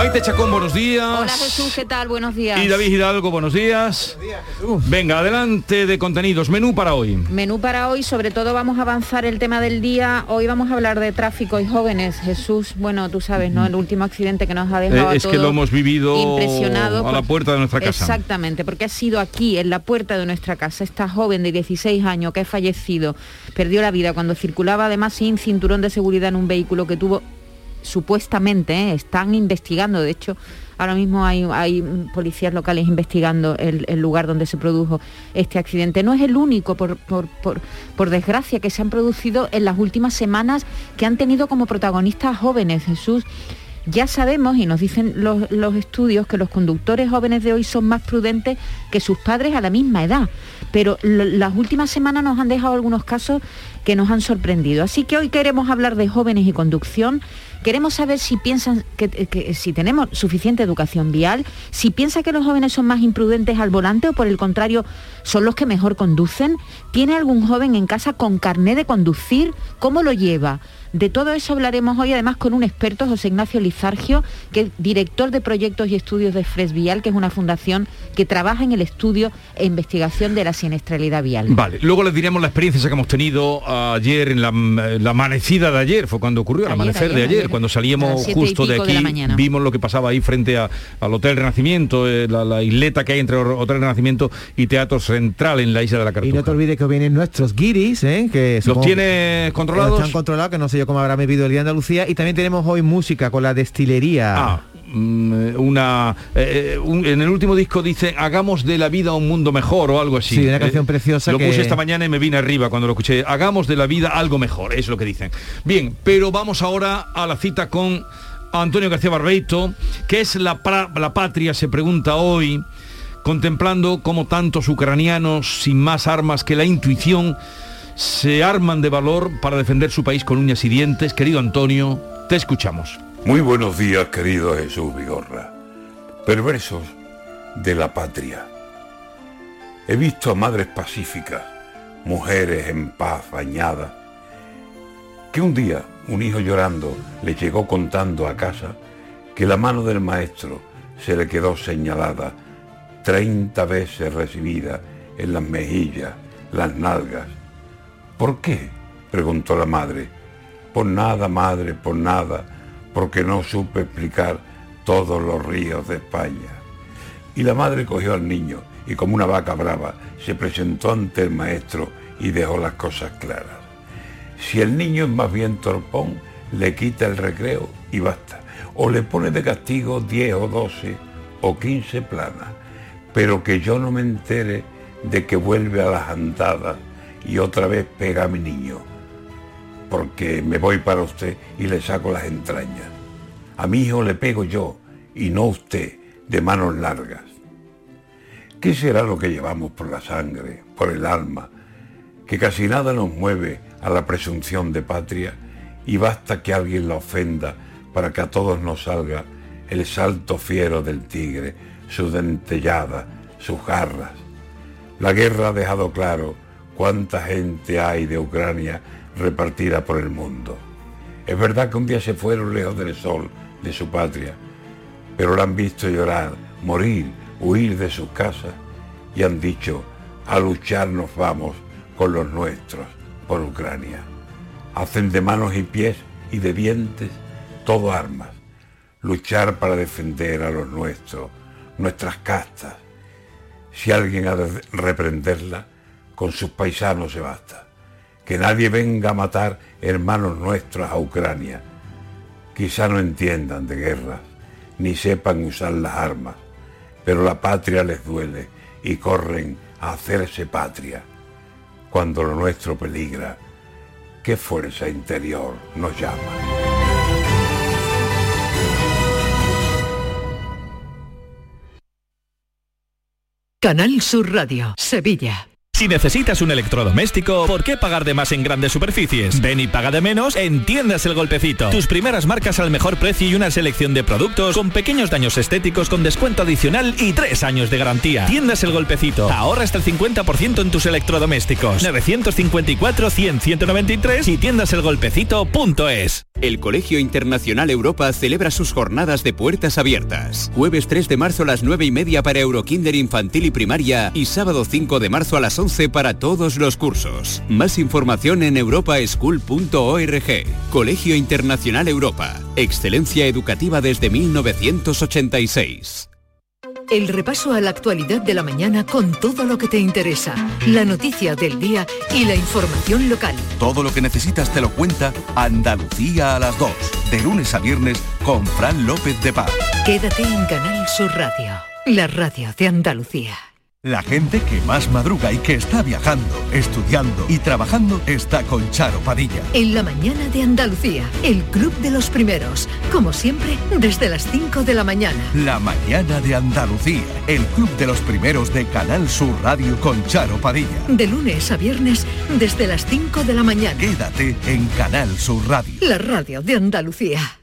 B: Maite Chacón, buenos días.
Q: Hola Jesús, ¿qué tal? Buenos días.
B: Y David Hidalgo, buenos días. Venga, adelante de contenidos. Menú para hoy.
Q: Menú para hoy, sobre todo vamos a avanzar el tema del día. Hoy vamos a hablar de tráfico y jóvenes. Jesús, bueno, tú sabes, ¿no? El último accidente que nos ha dejado
B: Eh, es
Q: a
B: que lo hemos vivido
Q: impresionado
B: a la puerta de nuestra casa.
Q: Exactamente, porque ha sido aquí, en la puerta de nuestra casa, esta joven de 16 años que ha fallecido, perdió la vida cuando circulaba además sin cinturón de seguridad en un vehículo que tuvo supuestamente, ¿eh? están investigando, de hecho, ahora mismo hay, policías locales investigando el, lugar donde se produjo este accidente. No es el único, por, por, por- por desgracia, que se han producido en las últimas semanas que han tenido como protagonistas jóvenes, Jesús. Ya sabemos, y nos dicen los, los estudios, que los conductores jóvenes de hoy son más prudentes que sus padres a la misma edad. Pero las últimas semanas nos han dejado algunos casos que nos han sorprendido. Así que hoy queremos hablar de jóvenes y conducción. Queremos saber si piensan que, si tenemos suficiente educación vial, si piensa que los jóvenes son más imprudentes al volante o por el contrario son los que mejor conducen. ¿Tiene algún joven en casa con carné de conducir? ¿Cómo lo lleva? De todo eso hablaremos hoy además con un experto, José Ignacio Lizargio, que es director de proyectos y estudios de FRES Vial, que es una fundación que trabaja en el estudio e investigación de la siniestralidad vial.
B: Vale, luego les diremos la experiencia que hemos tenido ayer, en la, amanecida de ayer, fue cuando ocurrió, el
Q: Ayer,
B: amanecer de
Q: ayer,
B: cuando salíamos
Q: y
B: justo de
Q: de
B: aquí,
Q: mañana.
B: vimos lo que pasaba ahí frente a- al Hotel Renacimiento, eh, la, la isleta que hay entre Hotel Renacimiento y Teatro Central en la isla de la
F: Y
B: Cartuja.
F: no te olvides que vienen nuestros guiris, ¿eh? que
B: ¿Los
F: supongo-
B: tienes controlados?
F: Están controlados, que no sé yo cómo habrá vivido el día de Andalucía. Y también tenemos hoy música con la destilería.
B: Ah, mm, una eh, un- en el último disco dice hagamos de la vida un mundo mejor o algo así
F: Sí, una canción preciosa
B: lo
F: que-
B: puse esta mañana y me vine arriba cuando lo escuché hagamos de la vida algo mejor es lo que dicen bien pero vamos ahora a la cita con Antonio García Barbeito que es la, pra- la patria se pregunta hoy contemplando cómo tantos ucranianos sin más armas que la intuición se arman de valor para defender su país con uñas y dientes querido Antonio te escuchamos
R: Muy buenos días, querido Jesús Vigorra. Perversos de la patria. He visto a madres pacíficas, mujeres en paz bañadas, que un día un hijo llorando le llegó contando a casa que la mano del maestro se le quedó señalada 30 veces recibida en las mejillas, las nalgas. ¿Por qué? preguntó la madre. Por nada, madre, por nada, porque no supe explicar todos los ríos de España. Y la madre cogió al niño y como una vaca brava se presentó ante el maestro y dejó las cosas claras. Si el niño es más bien torpón, le quita el recreo y basta. O le pone de castigo 10 o 12 o 15 planas. Pero que yo no me entere de que vuelve a las andadas y otra vez pega a mi niño. Porque me voy para usted y le saco las entrañas. A mi hijo le pego yo y no usted de manos largas. ¿Qué será lo que llevamos por la sangre, por el alma, que casi nada nos mueve a la presunción de patria y basta que alguien la ofenda para que a todos nos salga el salto fiero del tigre, su dentellada, sus garras? La guerra ha dejado claro cuánta gente hay de Ucrania repartida por el mundo. Es verdad que un día se fueron lejos del sol, de su patria, pero la han visto llorar, morir, huir de sus casas y han dicho, a luchar nos vamos con los nuestros, por Ucrania. Hacen de manos y pies y de dientes todo armas. Luchar para defender a los nuestros, nuestras castas. Si alguien ha de reprenderla, con sus paisanos se basta. Que nadie venga a matar hermanos nuestros a Ucrania. Quizá no entiendan de guerras, ni sepan usar las armas, pero la patria les duele y corren a hacerse patria. Cuando lo nuestro peligra, ¿qué fuerza interior nos llama?
A: Canal Sur Radio, Sevilla.
K: Si necesitas un electrodoméstico, ¿por qué pagar de más en grandes superficies? Ven y paga de menos en Tiendas El Golpecito. Tus primeras marcas al mejor precio y una selección de productos con pequeños daños estéticos con descuento adicional y tres años de garantía. Tiendas El Golpecito. Ahorra hasta el 50% en tus electrodomésticos. 954-100-193 y tiendaselgolpecito.es.
L: El Colegio Internacional Europa celebra sus jornadas de puertas abiertas. Jueves 3 de marzo a las 9 y media para Eurokinder infantil y primaria y sábado 5 de marzo a las 11 para todos los cursos. Más información en europaschool.org. Colegio Internacional Europa. Excelencia educativa desde 1986.
A: El repaso a la actualidad de la mañana con todo lo que te interesa, la noticia del día y la información local.
M: Todo lo que necesitas te lo cuenta Andalucía a las 2, de lunes a viernes con Fran López de Paz.
A: Quédate en Canal Sur Radio, la radio de Andalucía.
M: La gente que más madruga y que está viajando, estudiando y trabajando está con Charo Padilla.
A: En la mañana de Andalucía, el club de los primeros, como siempre, desde las 5 de la mañana.
M: La mañana de Andalucía, el club de los primeros de Canal Sur Radio con Charo Padilla.
A: De lunes a viernes, desde las 5 de la mañana.
M: Quédate en Canal Sur Radio.
A: La radio de Andalucía.